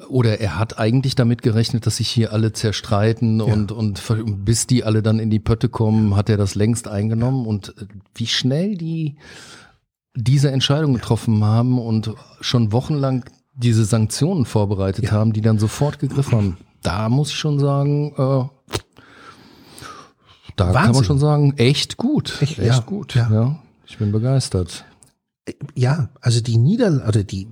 oder er hat eigentlich damit gerechnet, dass sich hier alle zerstreiten und, und ver- bis die alle dann in die Pötte kommen, hat er das längst eingenommen und äh, wie schnell die diese Entscheidung getroffen haben und schon wochenlang diese Sanktionen vorbereitet Ja. haben, die dann sofort gegriffen haben. Da muss ich schon sagen, äh, da kann man Wahnsinn. schon sagen, echt gut. Echt, Echt, ja, gut. ja. Ja. Ich bin begeistert. Ja, also die Niederlage, oder die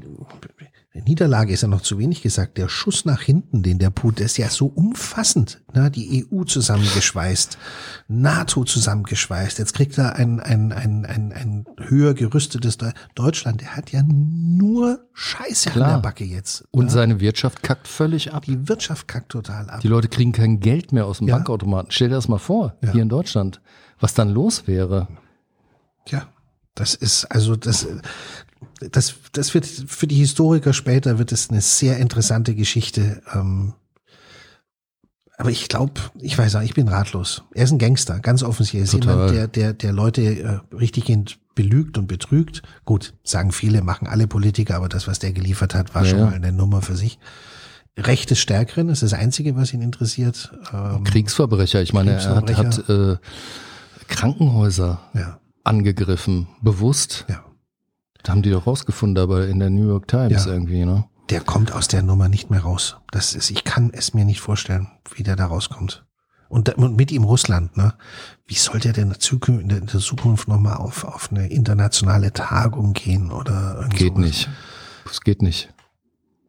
Niederlage ist ja noch zu wenig gesagt. Der Schuss nach hinten, den der Putin, ist ja so umfassend. Ne? Die EU zusammengeschweißt, NATO zusammengeschweißt. Jetzt kriegt er ein, ein, ein, ein, ein höher gerüstetes Deu- Deutschland. Der hat ja nur Scheiße Klar. an der Backe jetzt. Und ne? seine Wirtschaft kackt völlig ab. die Wirtschaft kackt total ab. Die Leute kriegen kein Geld mehr aus dem Ja. Bankautomaten. Stell dir das mal vor, Ja. hier in Deutschland, was dann los wäre. Ja, das ist also das, das, das wird für die Historiker später wird es eine sehr interessante Geschichte. Ähm, aber ich glaube, ich weiß auch, ich bin ratlos. Er ist ein Gangster, ganz offensichtlich. Er ist Total. jemand, der, der, der Leute äh, richtiggehend belügt und betrügt. Gut, sagen viele, machen alle Politiker, aber das, was der geliefert hat, war Ja, schon mal eine Nummer für sich. Recht des Stärkeren ist das Einzige, was ihn interessiert. Ähm, Kriegsverbrecher. Ich meine, er hat, Kriegsverbrecher. hat äh, Krankenhäuser ja, angegriffen, bewusst. ja. Da haben die doch rausgefunden, aber in der New York Times Ja. irgendwie, ne? der kommt aus der Nummer nicht mehr raus. Das ist, ich kann es mir nicht vorstellen, wie der da rauskommt. Und, und mit ihm Russland, ne? Wie soll der denn in der Zukunft, nochmal auf, auf eine internationale Tagung gehen oder irgend Geht sowas? nicht. Es geht nicht.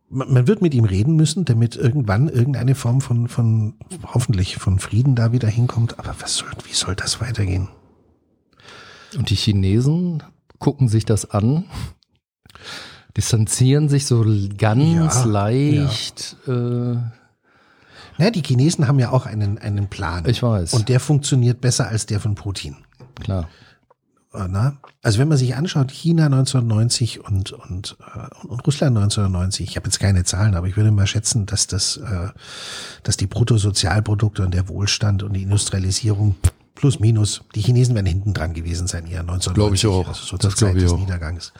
Man, man wird mit ihm reden müssen, damit irgendwann irgendeine Form von, von, hoffentlich von Frieden da wieder hinkommt. Aber was soll, wie soll das weitergehen? Und die Chinesen gucken sich das an, distanzieren sich so ganz Ja, leicht. Äh, Na, die Chinesen haben ja auch einen, einen Plan. ich weiß, Und der funktioniert besser als der von Putin. klar. Äh, Na? Also wenn man sich anschaut, China 1990 und, und, äh, und Russland 1990, ich habe jetzt keine Zahlen, aber ich würde mal schätzen, dass das, äh, dass die Bruttosozialprodukte und der Wohlstand und die Industrialisierung plus minus, die Chinesen werden hinten dran gewesen sein, eher 1990. Glaube ich auch. Also so Das zur Zeit glaube ich des. Niedergangs.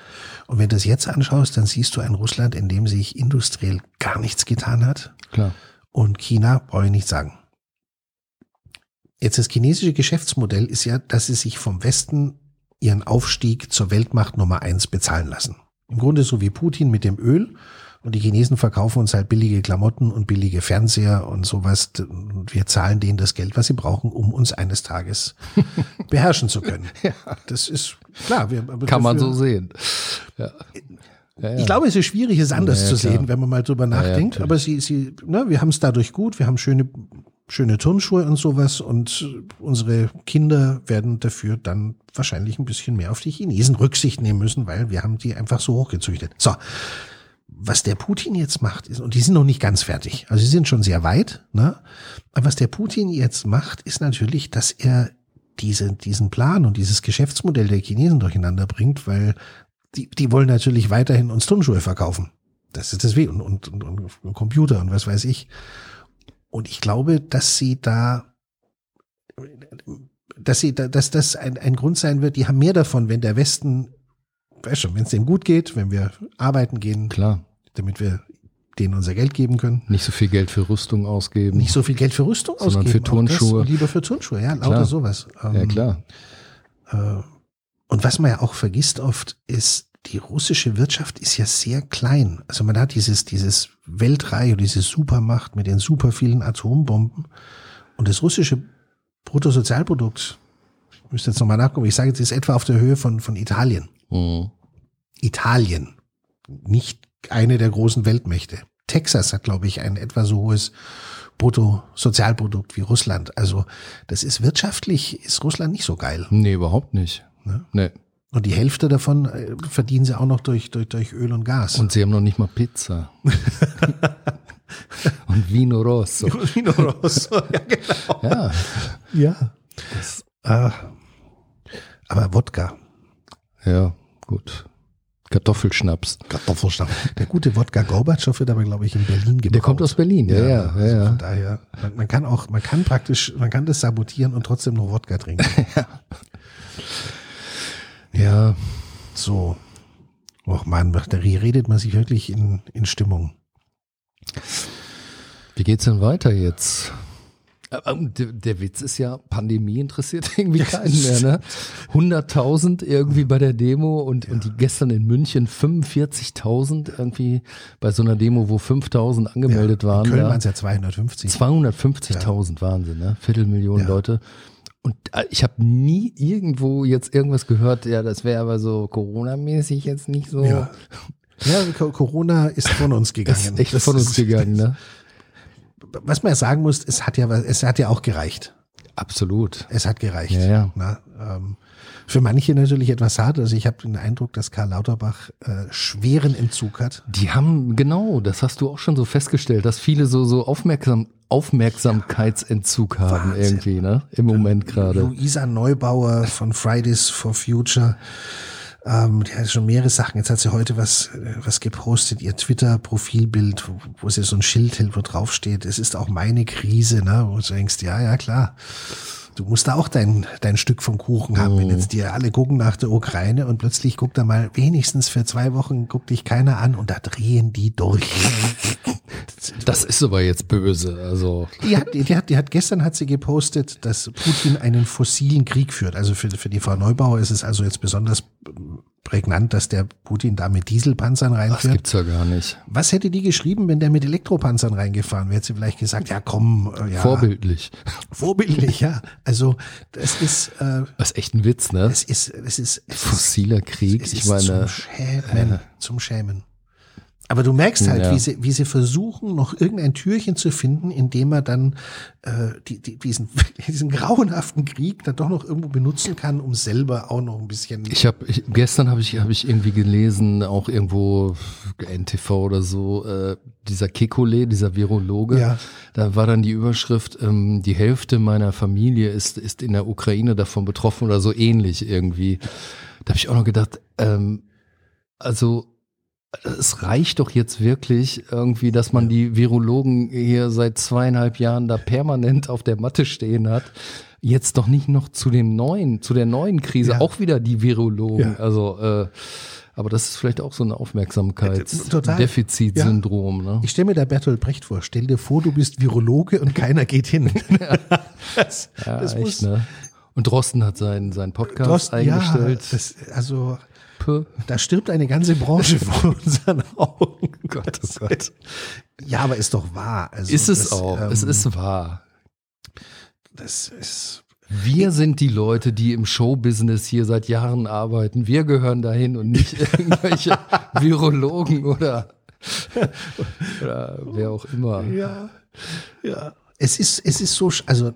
Und wenn du das jetzt anschaust, dann siehst du ein Russland, in dem sich industriell gar nichts getan hat. Klar. Und China brauche ich nicht sagen. Jetzt das chinesische Geschäftsmodell ist ja, dass sie sich vom Westen ihren Aufstieg zur Weltmacht Nummer eins bezahlen lassen. Im Grunde so wie Putin mit dem Öl. Und die Chinesen verkaufen uns halt billige Klamotten und billige Fernseher und sowas. Und wir zahlen denen das Geld, was sie brauchen, um uns eines Tages beherrschen zu können. Das ist klar. Wir, Kann man so sehen. Ja. Ja, ja. ich glaube, es ist schwierig, es anders Ja, ja, zu sehen, wenn man mal drüber ja, nachdenkt. Aber sie, sie, ne, wir haben es dadurch gut. Wir haben schöne, schöne Turnschuhe und sowas. Und unsere Kinder werden dafür dann wahrscheinlich ein bisschen mehr auf die Chinesen Rücksicht nehmen müssen, weil wir haben die einfach so hochgezüchtet. So. Was der Putin jetzt macht, ist, und die sind noch nicht ganz fertig, also sie sind schon sehr weit, ne? Aber was der Putin jetzt macht, ist natürlich, dass er diese, diesen Plan und dieses Geschäftsmodell der Chinesen durcheinander bringt, weil die, die wollen natürlich weiterhin uns Turnschuhe verkaufen. Das ist das Weh und, und, und, und Computer und was weiß ich. Und ich glaube, dass sie da, dass sie da, dass das ein, ein Grund sein wird, die haben mehr davon, wenn der Westen, weißt schon, wenn es denen gut geht, wenn wir arbeiten gehen, Klar. Damit wir denen unser Geld geben können. Nicht so viel Geld für Rüstung ausgeben. Nicht so viel Geld für Rüstung Sondern ausgeben. für Turnschuhe. lieber für Turnschuhe, ja, lauter Klar. sowas. ja, Ähm, klar. Äh, Und was man ja auch vergisst oft, ist, die russische Wirtschaft ist ja sehr klein. Also man hat dieses, dieses Weltreich und diese Supermacht mit den super vielen Atombomben. Und das russische Bruttosozialprodukt, ich müsste jetzt nochmal nachgucken, ich sage jetzt, ist etwa auf der Höhe von, von Italien. Mhm. Italien. Nicht eine der großen Weltmächte. Texas hat, glaube ich, ein etwa so hohes Bruttosozialprodukt wie Russland. Also das ist wirtschaftlich, ist Russland nicht so geil. Nee, überhaupt nicht. Ne? Nee. Und die Hälfte davon äh, verdienen sie auch noch durch, durch, durch Öl und Gas. Und sie haben noch nicht mal Pizza. Und Vino Rosso. Vino Rosso, ja genau. Ja. Ja. Ah. Aber Wodka. Ja, gut. Kartoffelschnaps. Kartoffelschnaps. Der gute Wodka Gorbatschow wird aber, glaube ich, in Berlin gebraucht. Der kommt aus Berlin, ja, ja. ja, also ja. Von daher, man, man kann auch, man kann praktisch, man kann das sabotieren und trotzdem noch Wodka trinken. ja. So. Och man, da redet man sich wirklich in, in Stimmung. Wie geht's denn weiter jetzt? Der, der, Witz ist ja, Pandemie interessiert irgendwie keinen mehr, ne? 100.000 irgendwie bei der Demo und, ja. und die gestern in München 45.000 irgendwie bei so einer Demo, wo 5.000 angemeldet ja, waren. In Köln waren es ja 250. 250.000 ja. Wahnsinn, ne? Viertelmillion Leute. Und äh, ich habe nie irgendwo jetzt irgendwas gehört, ja, das wäre aber so Corona-mäßig jetzt nicht so. Ja. ja, Corona ist von uns gegangen. Ist echt das von uns gegangen, ne? Was man ja sagen muss, es hat ja, es hat ja auch gereicht. Absolut. Es hat gereicht. Ja, ja. Na, ähm, für manche natürlich etwas hart. Also ich habe den Eindruck, dass Karl Lauterbach äh, schweren Entzug hat. Die haben, genau, das hast du auch schon so festgestellt, dass viele so, so aufmerksam, Aufmerksamkeitsentzug haben Wahnsinn. irgendwie, ne? Im Moment gerade. Luisa Neubauer von Fridays for Future ähm, die hat schon mehrere Sachen. Jetzt hat sie heute was, äh, was gepostet, ihr Twitter-Profilbild, wo, wo sie so ein Schild hält, wo drauf steht, es ist auch meine Krise, ne? wo du denkst, ja, ja, klar. Du musst da auch dein, dein Stück vom Kuchen haben. Wenn jetzt die alle gucken nach der Ukraine und plötzlich guckt da mal wenigstens für zwei Wochen, guckt dich keiner an und da drehen die durch. Das ist aber jetzt böse. Also die hat, die hat, die hat gestern hat sie gepostet, dass Putin einen fossilen Krieg führt. Also für, für die Frau Neubauer ist es also jetzt besonders prägnant, dass der Putin da mit Dieselpanzern reinfährt. Das gibt's ja gar nicht. Was hätte die geschrieben, wenn der mit Elektropanzern reingefahren wäre? Hätte sie vielleicht gesagt, ja komm, äh, ja. Vorbildlich. Vorbildlich, ja. Also das ist. Äh, das ist echt ein Witz, ne? Es ist, es ist. Es Fossiler Krieg. Es ich meine. Zum Schämen. Äh, zum Schämen. Aber du merkst halt, ja. wie, sie, wie sie versuchen, noch irgendein Türchen zu finden, indem man dann äh, die, die, diesen, diesen grauenhaften Krieg dann doch noch irgendwo benutzen kann, um selber auch noch ein bisschen. Ich habe gestern habe ich habe ich irgendwie gelesen, auch irgendwo NTV oder so, äh, dieser Kekole, dieser Virologe. Ja. Da war dann die Überschrift: ähm, Die Hälfte meiner Familie ist ist in der Ukraine davon betroffen oder so ähnlich irgendwie. Da habe ich auch noch gedacht, ähm, also es reicht doch jetzt wirklich irgendwie, dass man die Virologen hier seit zweieinhalb Jahren da permanent auf der Matte stehen hat. Jetzt doch nicht noch zu dem neuen, zu der neuen Krise ja. auch wieder die Virologen. Ja. Also, äh, aber das ist vielleicht auch so ein Aufmerksamkeitsdefizitsyndrom. Ja. Ne? Ich stelle mir da Bertolt Brecht vor. Stell dir vor, du bist Virologe und keiner geht hin. das, ja, das echt, muss, ne? Und Drosten hat seinen, seinen Podcast Drosten, eingestellt. Ja, das, also da stirbt eine ganze Branche vor unseren Augen. Gott, oh Gott. Ja, aber ist doch wahr. Also ist es das, auch. Ähm, es ist wahr. Das ist. Wir sind die Leute, die im Showbusiness hier seit Jahren arbeiten. Wir gehören dahin und nicht irgendwelche Virologen oder, oder wer auch immer. Ja, ja. Es ist, es ist so, also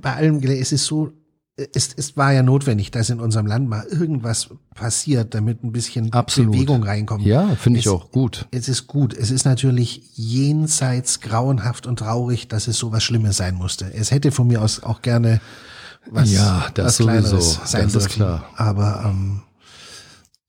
bei allem, es ist so es, es war ja notwendig, dass in unserem Land mal irgendwas passiert, damit ein bisschen Absolut. Bewegung reinkommt. Ja, finde ich auch gut. Es ist gut. Es ist natürlich jenseits grauenhaft und traurig, dass es so was Schlimmes sein musste. Es hätte von mir aus auch gerne was, ja, das was Kleineres sowieso. sein das dürfen. ist klar. Aber ähm,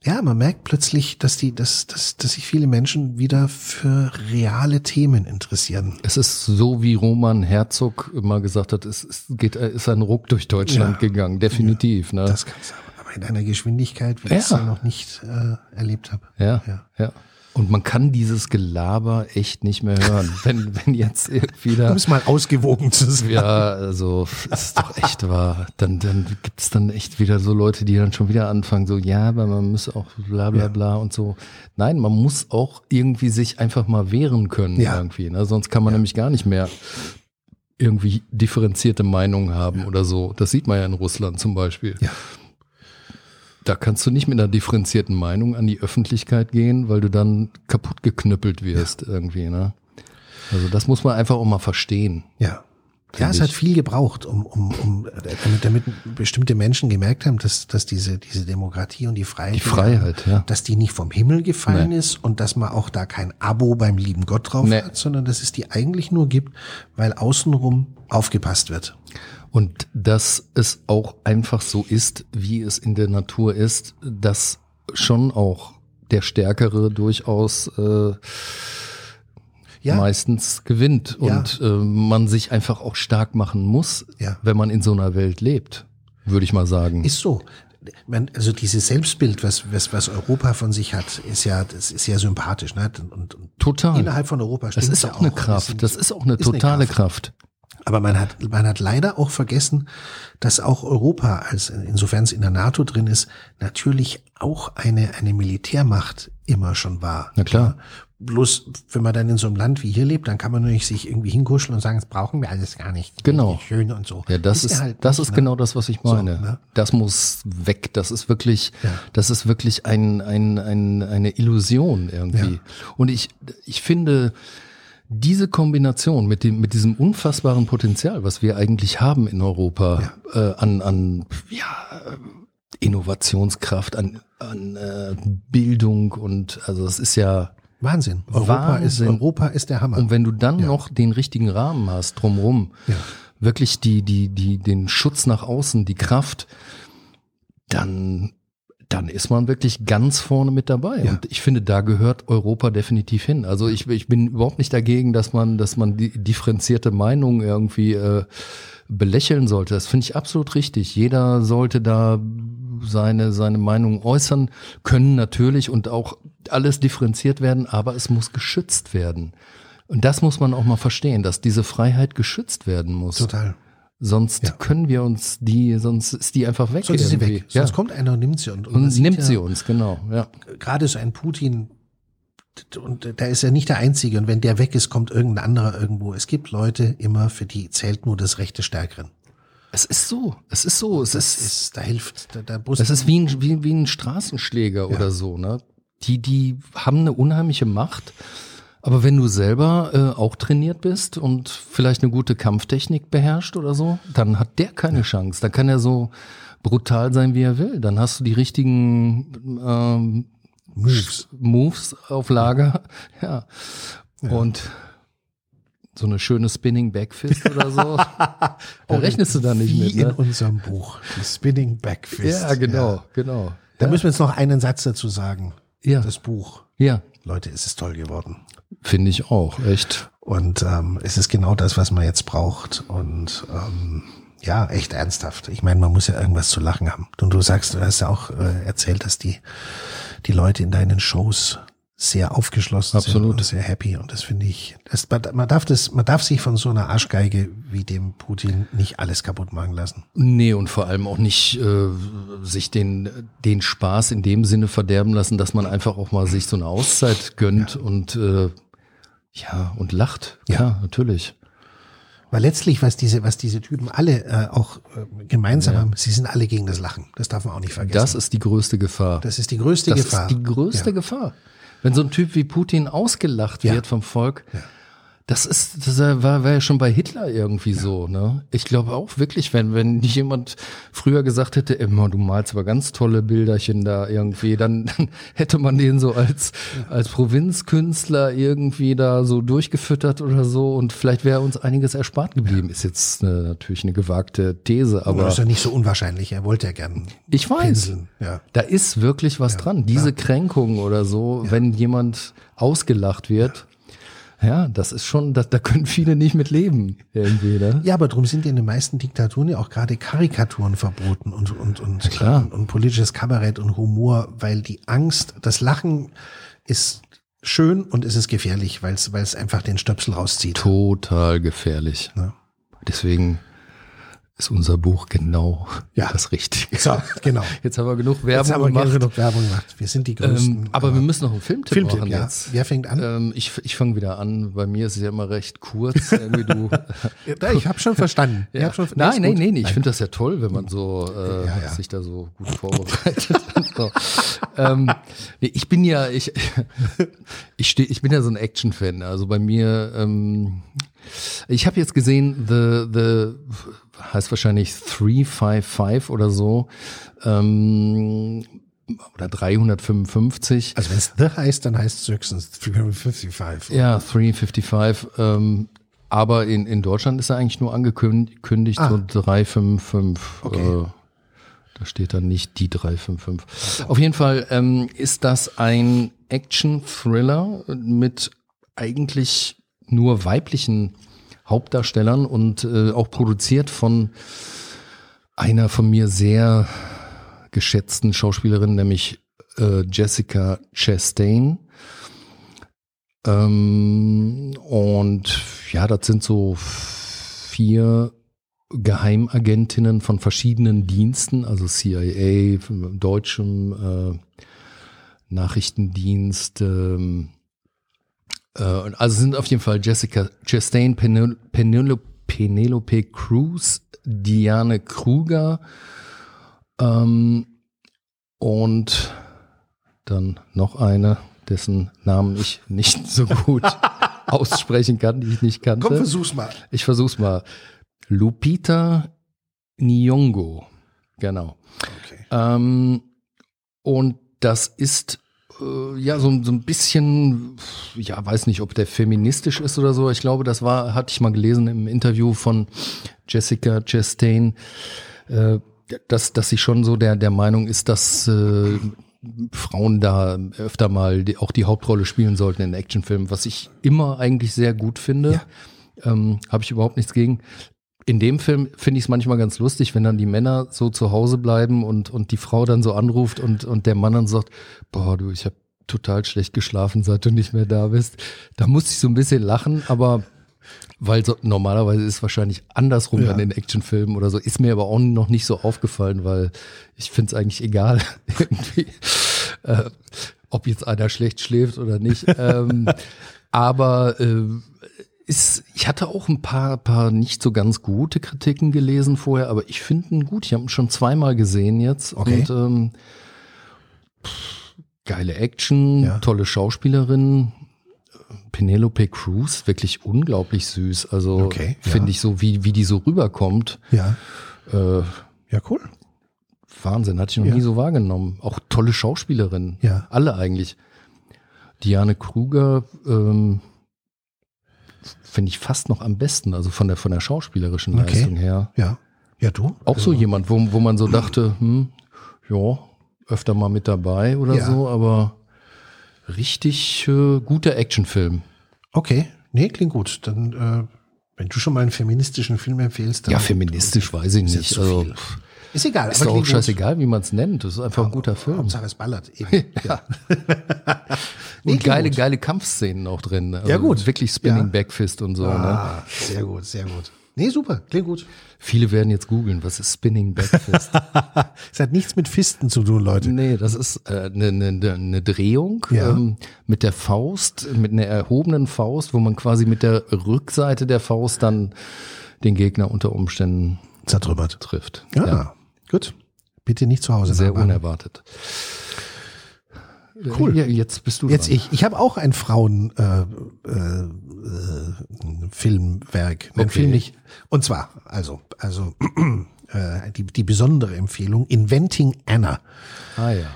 ja, man merkt plötzlich, dass die, dass, dass, dass sich viele Menschen wieder für reale Themen interessieren. Es ist so, wie Roman Herzog immer gesagt hat, es, es geht, ist ein Ruck durch Deutschland ja. gegangen, definitiv. Ja, ne? Das kann's aber in einer Geschwindigkeit, wie ich es ja noch nicht äh, erlebt habe. Ja, ja. Und man kann dieses Gelaber echt nicht mehr hören, wenn, wenn jetzt irgendwie da. Um es mal ausgewogen zu sein. Ja, also, ist doch echt wahr. Dann, dann gibt's dann echt wieder so Leute, die dann schon wieder anfangen, so, ja, aber man muss auch bla, bla, bla und so. Nein, man muss auch irgendwie sich einfach mal wehren können, ja. irgendwie, ne? Sonst kann man ja. nämlich gar nicht mehr irgendwie differenzierte Meinungen haben oder so. Das sieht man ja in Russland zum Beispiel. Ja. Da kannst du nicht mit einer differenzierten Meinung an die Öffentlichkeit gehen, weil du dann kaputt geknüppelt wirst ja. irgendwie, ne? Also das muss man einfach auch mal verstehen. Ja. Ja, es hat viel gebraucht, um, um, um damit, damit bestimmte Menschen gemerkt haben, dass, dass diese, diese Demokratie und die Freiheit, die Freiheit ja. dass die nicht vom Himmel gefallen nee. ist und dass man auch da kein Abo beim lieben Gott drauf nee. hat, sondern dass es die eigentlich nur gibt, weil außenrum aufgepasst wird. Und dass es auch einfach so ist, wie es in der Natur ist, dass schon auch der Stärkere durchaus äh, Ja. meistens gewinnt Ja. und äh, man sich einfach auch stark machen muss, Ja. wenn man in so einer Welt lebt, würde ich mal sagen. Ist so. Man, also dieses Selbstbild, was, was, was Europa von sich hat, ist ja, das ist ja sympathisch. Ne? Und, und Total. innerhalb von Europa das stimmt's ist ja auch eine Kraft. Das ist auch eine ist eine totale Kraft. Kraft. Aber man hat, man hat leider auch vergessen, dass auch Europa, als insofern es in der NATO drin ist, natürlich auch eine, eine Militärmacht immer schon war. Na klar. Bloß, wenn man dann in so einem Land wie hier lebt, dann kann man natürlich sich irgendwie hinkuscheln und sagen, das brauchen wir alles gar nicht. Genau. Schön und so. Ja, das ist, ja halt das nicht, ist ne? genau das, was ich meine. ne? Das muss weg. Das ist wirklich, Ja. das ist wirklich ein, ein, ein, eine Illusion irgendwie. Ja. Und ich, ich finde, diese Kombination mit dem, mit diesem unfassbaren Potenzial, was wir eigentlich haben in Europa, äh, an, an, ja, äh, Innovationskraft, an, an äh, Bildung und, also es ist ja, Wahnsinn. Europa ist, Wahnsinn. Europa ist der Hammer. und wenn du dann noch den richtigen Rahmen hast drumrum, Ja. wirklich die, die, die, den Schutz nach außen, die Kraft, dann, dann ist man wirklich ganz vorne mit dabei. Ja. Und ich finde, da gehört Europa definitiv hin. Also ich, ich bin überhaupt nicht dagegen, dass man, dass man die differenzierte Meinung irgendwie äh, belächeln sollte. Das finde ich absolut richtig. Jeder sollte da seine, seine Meinung äußern können natürlich und auch alles differenziert werden, aber es muss geschützt werden. Und das muss man auch mal verstehen, dass diese Freiheit geschützt werden muss. Total. Sonst Ja. können wir uns die, sonst ist die einfach weg. Sonst ist sie weg. Sonst ja. kommt einer und nimmt sie. Und, und, und nimmt ja, sie uns, genau. Ja. Gerade so ein Putin, und der ist ja nicht der Einzige. Und wenn der weg ist, kommt irgendein anderer irgendwo. Es gibt Leute immer, für die zählt nur das Recht des Stärkeren. Es ist so. Es ist so. Es Das ist, ist, da hilft, da, da muss das ist wie ein, wie, wie ein Straßenschläger oder so, ne? Die, die haben eine unheimliche Macht. Aber wenn du selber äh, auch trainiert bist und vielleicht eine gute Kampftechnik beherrscht oder so, dann hat der keine Chance. Dann kann er so brutal sein, wie er will. Dann hast du die richtigen ähm, Moves. Moves auf Lager. Ja. Und so eine schöne Spinning Backfist oder so. da rechnest du da nicht Wie mit. in Ne? unserem Buch. Die Spinning Backfist. Ja, genau, Ja. genau. Da müssen wir jetzt noch einen Satz dazu sagen. Ja, Das Buch. ja Leute, es ist toll geworden. Finde ich auch, echt. Und ähm, es ist genau das, was man jetzt braucht. Und ähm, ja, echt ernsthaft. Ich meine, man muss ja irgendwas zu lachen haben. Und du sagst, du hast ja auch äh, erzählt, dass die, die Leute in deinen Shows sehr aufgeschlossen Absolut. sind und sehr happy. Und das finde ich, das, man, darf das, man darf sich von so einer Arschgeige wie dem Putin nicht alles kaputt machen lassen. Nee, und vor allem auch nicht äh, sich den, den Spaß in dem Sinne verderben lassen, dass man einfach auch mal sich so eine Auszeit gönnt und äh, ja, und lacht. Ja. Ja, natürlich. Weil letztlich, was diese, was diese Typen alle äh, auch äh, gemeinsam Ja. haben, sie sind alle gegen das Lachen. Das darf man auch nicht vergessen. Das ist die größte Gefahr. das ist die größte Das Gefahr. ist die größte Ja. Gefahr. Wenn so ein Typ wie Putin ausgelacht Ja. wird vom Volk, das ist, das war, war ja schon bei Hitler irgendwie so, ne? Ich glaube auch wirklich, wenn, wenn nicht jemand früher gesagt hätte, immer, du malst aber ganz tolle Bilderchen da irgendwie, dann, dann hätte man den so als, als Provinzkünstler irgendwie da so durchgefüttert oder so und vielleicht wäre uns einiges erspart geblieben. Ist jetzt eine, natürlich eine gewagte These, Aber das ist ja nicht so unwahrscheinlich. Er wollte ja gern ich weiß. pinseln. Ja. Da ist wirklich was dran. Diese Kränkung oder so, wenn jemand ausgelacht wird, ja. das ist schon, da, da können viele nicht mit leben, irgendwie, ne? ja, aber darum sind ja in den meisten Diktaturen ja auch gerade Karikaturen verboten und, und, und, klar. und, und politisches Kabarett und Humor, weil die Angst, das Lachen ist schön und es ist gefährlich, weil es, weil es einfach den Stöpsel rauszieht. Total gefährlich. Ja. Deswegen ist unser Buch genau Ja. das Richtige. So, genau. Jetzt haben wir genug Jetzt Werbung haben wir gemacht. genug Werbung gemacht. Wir sind die Größten. Ähm, aber wir müssen noch einen Filmtipp, Filmtipp, machen ja. jetzt. Wer fängt an? Ähm, ich ich fange wieder an. Bei mir ist es ja immer recht kurz. Irgendwie du, Ja, ich habe schon verstanden. Ich Ja. hab schon, nein, nein, gut. nein, Ich finde das ja toll, wenn man so äh, sich da so gut vorbereitet. so. ähm, nee, ich bin ja, ich, ich, steh, ich bin ja so ein Action-Fan. Also bei mir, ähm, ich habe jetzt gesehen, The, The heißt wahrscheinlich 355 oder so. Ähm, oder 355. Also wenn es The heißt, dann heißt es höchstens 355. Ja, 355. Ähm, aber in, in Deutschland ist er eigentlich nur angekündigt, Ah. so 355. Okay. Äh, Da steht dann nicht die 355. Auf jeden Fall ähm, ist das ein Action-Thriller mit eigentlich nur weiblichen Hauptdarstellern und äh, auch produziert von einer von mir sehr geschätzten Schauspielerin, nämlich äh, Jessica Chastain. Ähm, und ja, das sind so vier Geheimagentinnen von verschiedenen Diensten, also CIA, deutschem äh, Nachrichtendienst. Ähm, äh, also sind auf jeden Fall Jessica Chastain, Penel Penelope, Penelope Cruz, Diane Kruger ähm, und dann noch eine, dessen Namen ich nicht so gut aussprechen kann, die ich nicht kannte. Komm, versuch's mal. Ich versuch's mal. Lupita Nyong'o, genau. Okay. Ähm, und das ist äh, ja so, so ein bisschen, ja, weiß nicht, ob der feministisch ist oder so. Ich glaube, das war, hatte ich mal gelesen im Interview von Jessica Chastain, äh, dass, dass sie schon so der, der Meinung ist, dass äh, Frauen da öfter mal die, auch die Hauptrolle spielen sollten in Actionfilmen, was ich immer eigentlich sehr gut finde. Ja. Ähm, Habe ich überhaupt nichts gegen. In dem Film finde ich es manchmal ganz lustig, wenn dann die Männer so zu Hause bleiben und, und die Frau dann so anruft und, und der Mann dann sagt, boah, du, ich habe total schlecht geschlafen, seit du nicht mehr da bist. Da musste ich so ein bisschen lachen, aber weil so, normalerweise ist es wahrscheinlich andersrum Ja. dann in Actionfilmen oder so, ist mir aber auch noch nicht so aufgefallen, weil ich finde es eigentlich egal, irgendwie, äh, ob jetzt einer schlecht schläft oder nicht. ähm, aber äh, ist, ich hatte auch ein paar, paar nicht so ganz gute Kritiken gelesen vorher, aber ich finde ihn gut. Ich habe ihn schon zweimal gesehen jetzt. Okay. Und ähm, pff, geile Action, Ja. tolle Schauspielerin. Penelope Cruz, wirklich unglaublich süß. Also Okay, ja. finde ich so, wie, wie die so rüberkommt. Ja. Äh, Ja, cool. Wahnsinn, hatte ich noch Ja. nie so wahrgenommen. Auch tolle Schauspielerin. Ja. Alle eigentlich. Diane Kruger ähm, finde ich fast noch am besten, also von der von der schauspielerischen Okay. Leistung her. Ja. Ja, du? Auch so jemand, wo, wo man so dachte, hm, ja, öfter mal mit dabei oder Ja. so, aber richtig äh, guter Actionfilm. Okay. Nee, klingt gut. Dann, äh, wenn du schon mal einen feministischen Film empfehlst, dann. Ja, feministisch weiß ich nicht. Also, viel. Ist egal. ist aber doch auch scheißegal, wie man es nennt. Das ist einfach ein guter Film. Hauptsache es ballert. Eben. ja. Nee, Und geile, gut. geile Kampfszenen auch drin. Also Ja, gut. Wirklich Spinning Ja. Backfist und so. Ne? Ah, sehr gut, sehr gut. Nee, super. Klingt gut. Viele werden jetzt googeln, was ist Spinning Backfist? Es hat nichts mit Fisten zu tun, Leute. nee, das ist eine äh, ne, ne, ne Drehung Ja. ähm, mit der Faust, mit einer erhobenen Faust, wo man quasi mit der Rückseite der Faust dann den Gegner unter Umständen Zertrümmert. trifft. Ja, gut. Bitte nicht zu Hause Sehr nachmachen. unerwartet. Cool. Jetzt bist du Jetzt dran. ich. Ich habe auch ein Frauen äh, äh, äh, Okay. Film nicht. Und zwar, also, also äh, die, die besondere Empfehlung, Inventing Anna. Ah ja.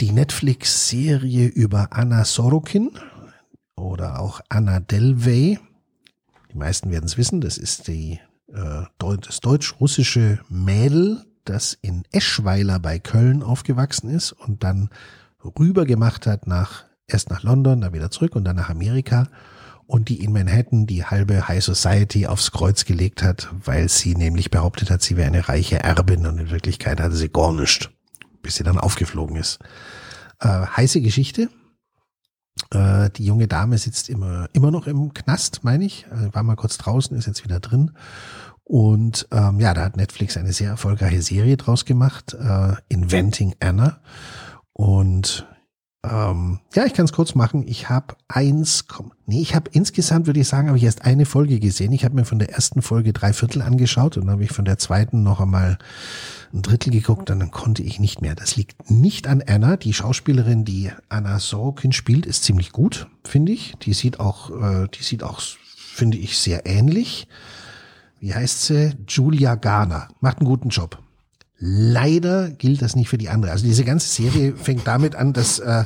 Die Netflix-Serie über Anna Sorokin oder auch Anna Delvey. Die meisten werden es wissen, das ist die, äh, das deutsch-russische Mädel, das in Eschweiler bei Köln aufgewachsen ist und dann rüber gemacht hat nach, erst nach London, dann wieder zurück und dann nach Amerika und die in Manhattan die halbe High Society aufs Kreuz gelegt hat, weil sie nämlich behauptet hat, sie wäre eine reiche Erbin und in Wirklichkeit hatte sie gar nichts, bis sie dann aufgeflogen ist. Äh, heiße Geschichte. Äh, die junge Dame sitzt immer, immer noch im Knast, meine ich. Äh, war mal kurz draußen, ist jetzt wieder drin. Und ähm, ja, da hat Netflix eine sehr erfolgreiche Serie draus gemacht, äh, Inventing Anna. Und ähm, ja, ich kann es kurz machen. Ich habe eins, komm, nee, ich habe insgesamt, würde ich sagen, habe ich erst eine Folge gesehen. Ich habe mir von der ersten Folge drei Viertel angeschaut und dann habe ich von der zweiten noch einmal ein Drittel geguckt und dann konnte ich nicht mehr. Das liegt nicht an Anna. Die Schauspielerin, die Anna Sorokin spielt, ist ziemlich gut, finde ich. Die sieht auch, äh, die sieht auch, finde ich, sehr ähnlich. Wie heißt sie? Julia Garner. Macht einen guten Job. Leider gilt das nicht für die andere. Also diese ganze Serie fängt damit an, dass äh,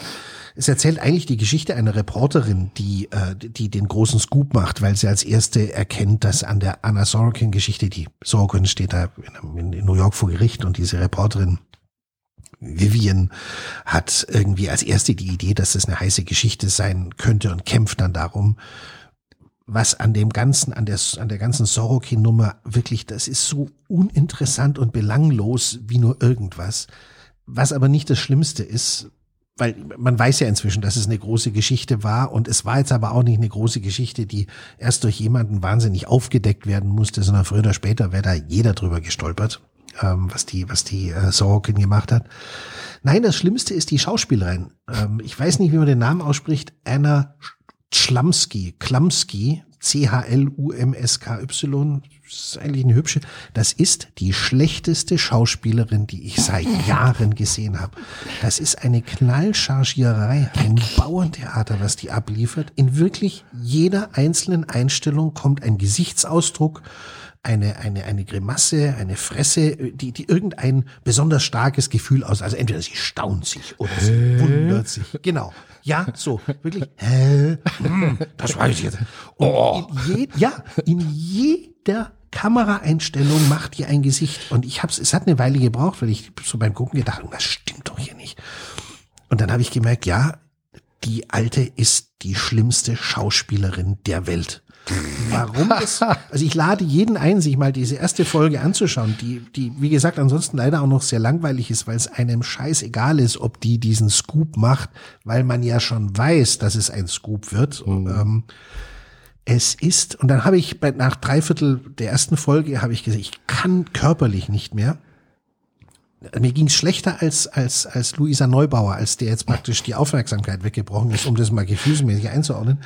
es erzählt eigentlich die Geschichte einer Reporterin, die äh, die den großen Scoop macht, weil sie als erste erkennt, dass an der Anna Sorokin-Geschichte, die Sorokin steht da in, in New York vor Gericht und diese Reporterin Vivian hat irgendwie als erste die Idee, dass es eine heiße Geschichte sein könnte und kämpft dann darum, was an dem ganzen, an der, an der ganzen Sorokin-Nummer wirklich, das ist so uninteressant und belanglos wie nur irgendwas. Was aber nicht das Schlimmste ist, weil man weiß ja inzwischen, dass es eine große Geschichte war und es war jetzt aber auch nicht eine große Geschichte, die erst durch jemanden wahnsinnig aufgedeckt werden musste, sondern früher oder später wäre da jeder drüber gestolpert, ähm, was die, was die äh, Sorokin gemacht hat. Nein, das Schlimmste ist die Schauspielerin. Ähm, ich weiß nicht, wie man den Namen ausspricht. Anna Schlamski, Klamski, C-H-L-U-M-S-K-Y, das ist eigentlich eine hübsche. Das ist die schlechteste Schauspielerin, die ich seit Jahren gesehen habe. Das ist eine Knallchargierei, ein Bauerntheater, was die abliefert. In wirklich jeder einzelnen Einstellung kommt ein Gesichtsausdruck, eine, eine, eine Grimasse, eine Fresse, die, die irgendein besonders starkes Gefühl aus. Also entweder sie staunt sich oder sie wundert sich. Genau. Ja, so, wirklich. Hä? Hm, das weiß ich jetzt. Und oh. in je, ja, in jeder Kameraeinstellung macht ihr ein Gesicht. Und ich hab's, es hat eine Weile gebraucht, weil ich so beim Gucken gedacht, das stimmt doch hier nicht. Und dann habe ich gemerkt, ja, die Alte ist die schlimmste Schauspielerin der Welt. Warum das? Also ich lade jeden ein, sich mal diese erste Folge anzuschauen, die, die, wie gesagt, ansonsten leider auch noch sehr langweilig ist, weil es einem scheiß egal ist, ob die diesen Scoop macht, weil man ja schon weiß, dass es ein Scoop wird. Mhm. Ähm, es ist, und dann habe ich bei, nach drei Viertel der ersten Folge habe ich gesagt, ich kann körperlich nicht mehr mir ging es schlechter als, als, als Luisa Neubauer, als der jetzt praktisch die Aufmerksamkeit weggebrochen ist, um das mal gefühlsmäßig einzuordnen.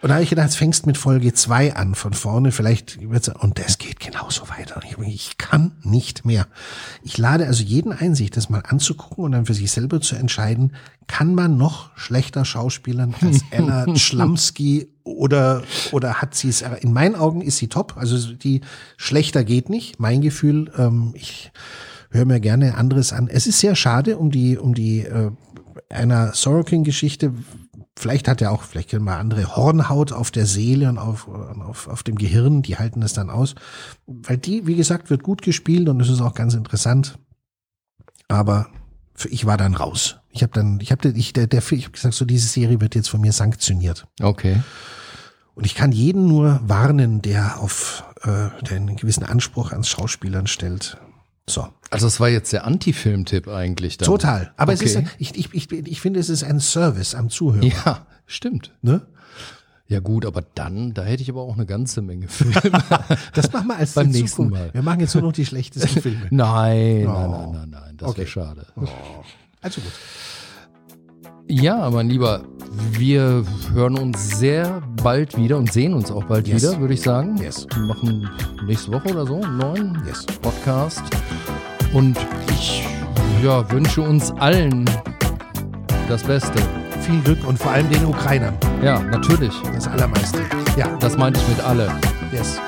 Und da habe ich gedacht, fängst mit Folge zwei an, von vorne, vielleicht wird's, und das geht genauso weiter. Und ich, ich kann nicht mehr. Ich lade also jeden ein, sich das mal anzugucken und dann für sich selber zu entscheiden, kann man noch schlechter schauspielern als Anna Schlamski oder, oder hat sie es, in meinen Augen ist sie top. Also die schlechter geht nicht. Mein Gefühl, ähm, ich, höre mir gerne anderes an. Es ist sehr schade um die, um die äh, einer Sorokin-Geschichte. Vielleicht hat er auch, vielleicht können wir andere Hornhaut auf der Seele und auf, auf, auf dem Gehirn, die halten das dann aus. Weil die, wie gesagt, wird gut gespielt und es ist auch ganz interessant. Aber für ich war dann raus. Ich habe dann, ich habe ich, der, der, ich hab gesagt, so diese Serie wird jetzt von mir sanktioniert. Okay. Und ich kann jeden nur warnen, der auf äh, der einen gewissen Anspruch ans Schauspielern stellt. So. Also es war jetzt der Anti-Film-Tipp eigentlich. Dann. Total. Aber okay. es ist, ich, ich, ich, ich finde, es ist ein Service am Zuhörer. Ja, stimmt. Ne? Ja gut, aber dann, da hätte ich aber auch eine ganze Menge Filme. das machen wir als beim nächsten Zukunft. Mal. Wir machen jetzt nur noch die schlechtesten Filme. nein, oh. nein, nein, nein, nein, das okay. wäre schade. Oh. Also gut. Ja, mein Lieber, wir hören uns sehr bald wieder und sehen uns auch bald yes. wieder, würde ich sagen. Yes. Wir machen nächste Woche oder so einen neuen yes. Podcast. Und ich ja, wünsche uns allen das Beste. Viel Glück und vor allem den Ukrainern. Ja, natürlich. Das Allermeiste. Ja. Das meinte ich mit alle. Yes.